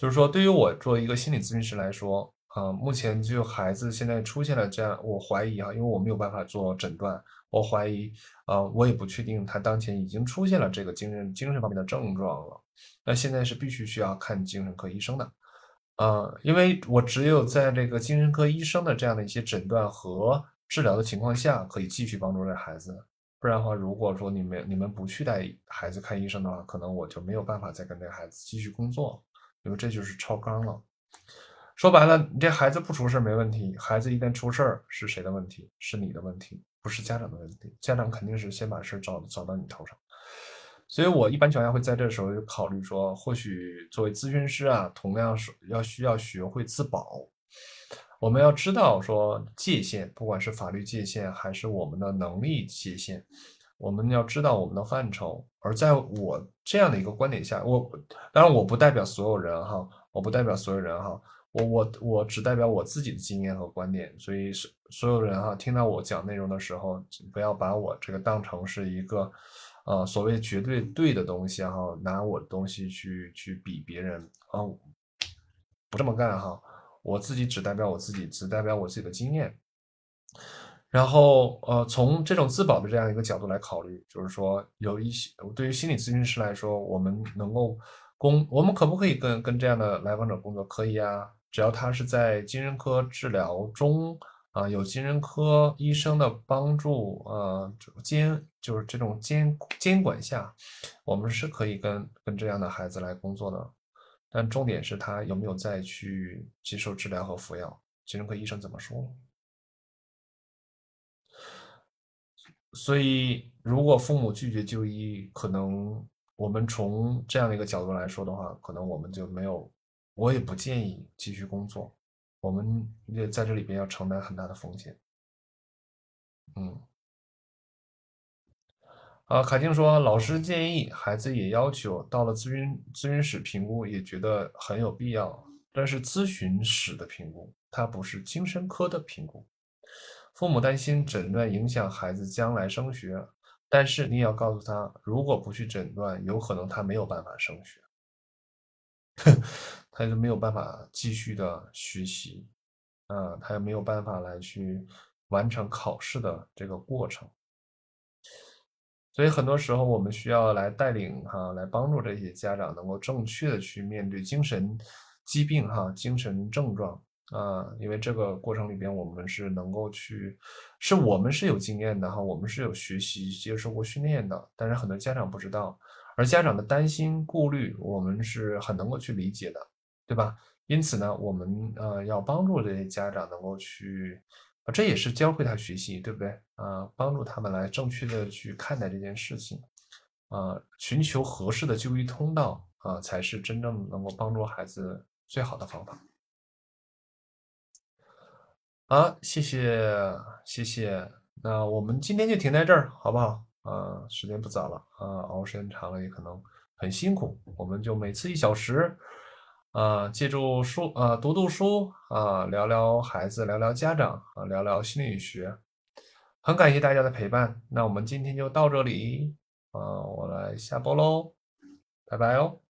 就是说对于我作为一个心理咨询师来说，啊，目前就孩子现在出现了这样，我怀疑啊，因为我没有办法做诊断，我怀疑，啊，我也不确定他当前已经出现了这个精神精神方面的症状了，那现在是必须需要看精神科医生的。呃，因为我只有在这个精神科医生的这样的一些诊断和治疗的情况下，可以继续帮助这孩子。不然的话，如果说你们你们不去带孩子看医生的话，可能我就没有办法再跟这个孩子继续工作，因为这就是超纲了。说白了，你这孩子不出事没问题，孩子一旦出事儿，是谁的问题？是你的问题，不是家长的问题。家长肯定是先把事找找到你头上。所以我一般情况下会在这时候就考虑说，或许作为咨询师啊，同样是要需要学会自保。我们要知道说界限，不管是法律界限还是我们的能力界限，我们要知道我们的范畴。而在我这样的一个观点下，我当然我不代表所有人哈，我不代表所有人哈，我我我只代表我自己的经验和观点。所以所所有人哈，听到我讲内容的时候，不要把我这个当成是一个。呃，所谓绝对对的东西哈，拿我的东西去去比别人啊，不这么干哈。我自己只代表我自己，只代表我自己的经验。然后呃，从这种自保的这样一个角度来考虑，就是说有一些对于心理咨询师来说，我们能够工，我们可不可以跟跟这样的来访者工作？可以啊，只要他是在精神科治疗中。啊，有精神科医生的帮助，呃，监就是这种监监管下，我们是可以跟跟这样的孩子来工作的。但重点是他有没有再去接受治疗和服药，精神科医生怎么说？所以，如果父母拒绝就医，可能我们从这样的一个角度来说的话，可能我们就没有，我也不建议继续工作。我们也在这里边要承担很大的风险，嗯，啊，凯静说，老师建议，孩子也要求，到了咨询咨询室评估，也觉得很有必要，但是咨询室的评估，它不是精神科的评估。父母担心诊断影响孩子将来升学，但是你也要告诉他，如果不去诊断，有可能他没有办法升学。他就没有办法继续的学习，啊，他也没有办法来去完成考试的这个过程，所以很多时候我们需要来带领哈，来帮助这些家长能够正确的去面对精神疾病哈，精神症状啊，因为这个过程里边我们是能够去，是我们是有经验的哈，我们是有学习接受过训练的，但是很多家长不知道，而家长的担心顾虑，我们是很能够去理解的，对吧？因此呢，我们呃要帮助这些家长能够去，这也是教会他学习，对不对？啊，帮助他们来正确的去看待这件事情，啊，寻求合适的就医通道啊，才是真正能够帮助孩子最好的方法。好，谢谢谢谢，那我们今天就停在这儿，好不好？啊，时间不早了啊，熬时间长了也可能很辛苦，我们就每次一小时。啊，借助书啊，读读书啊，聊聊孩子，聊聊家长啊，聊聊心理学。很感谢大家的陪伴，那我们今天就到这里啊，我来下播喽，拜拜哦。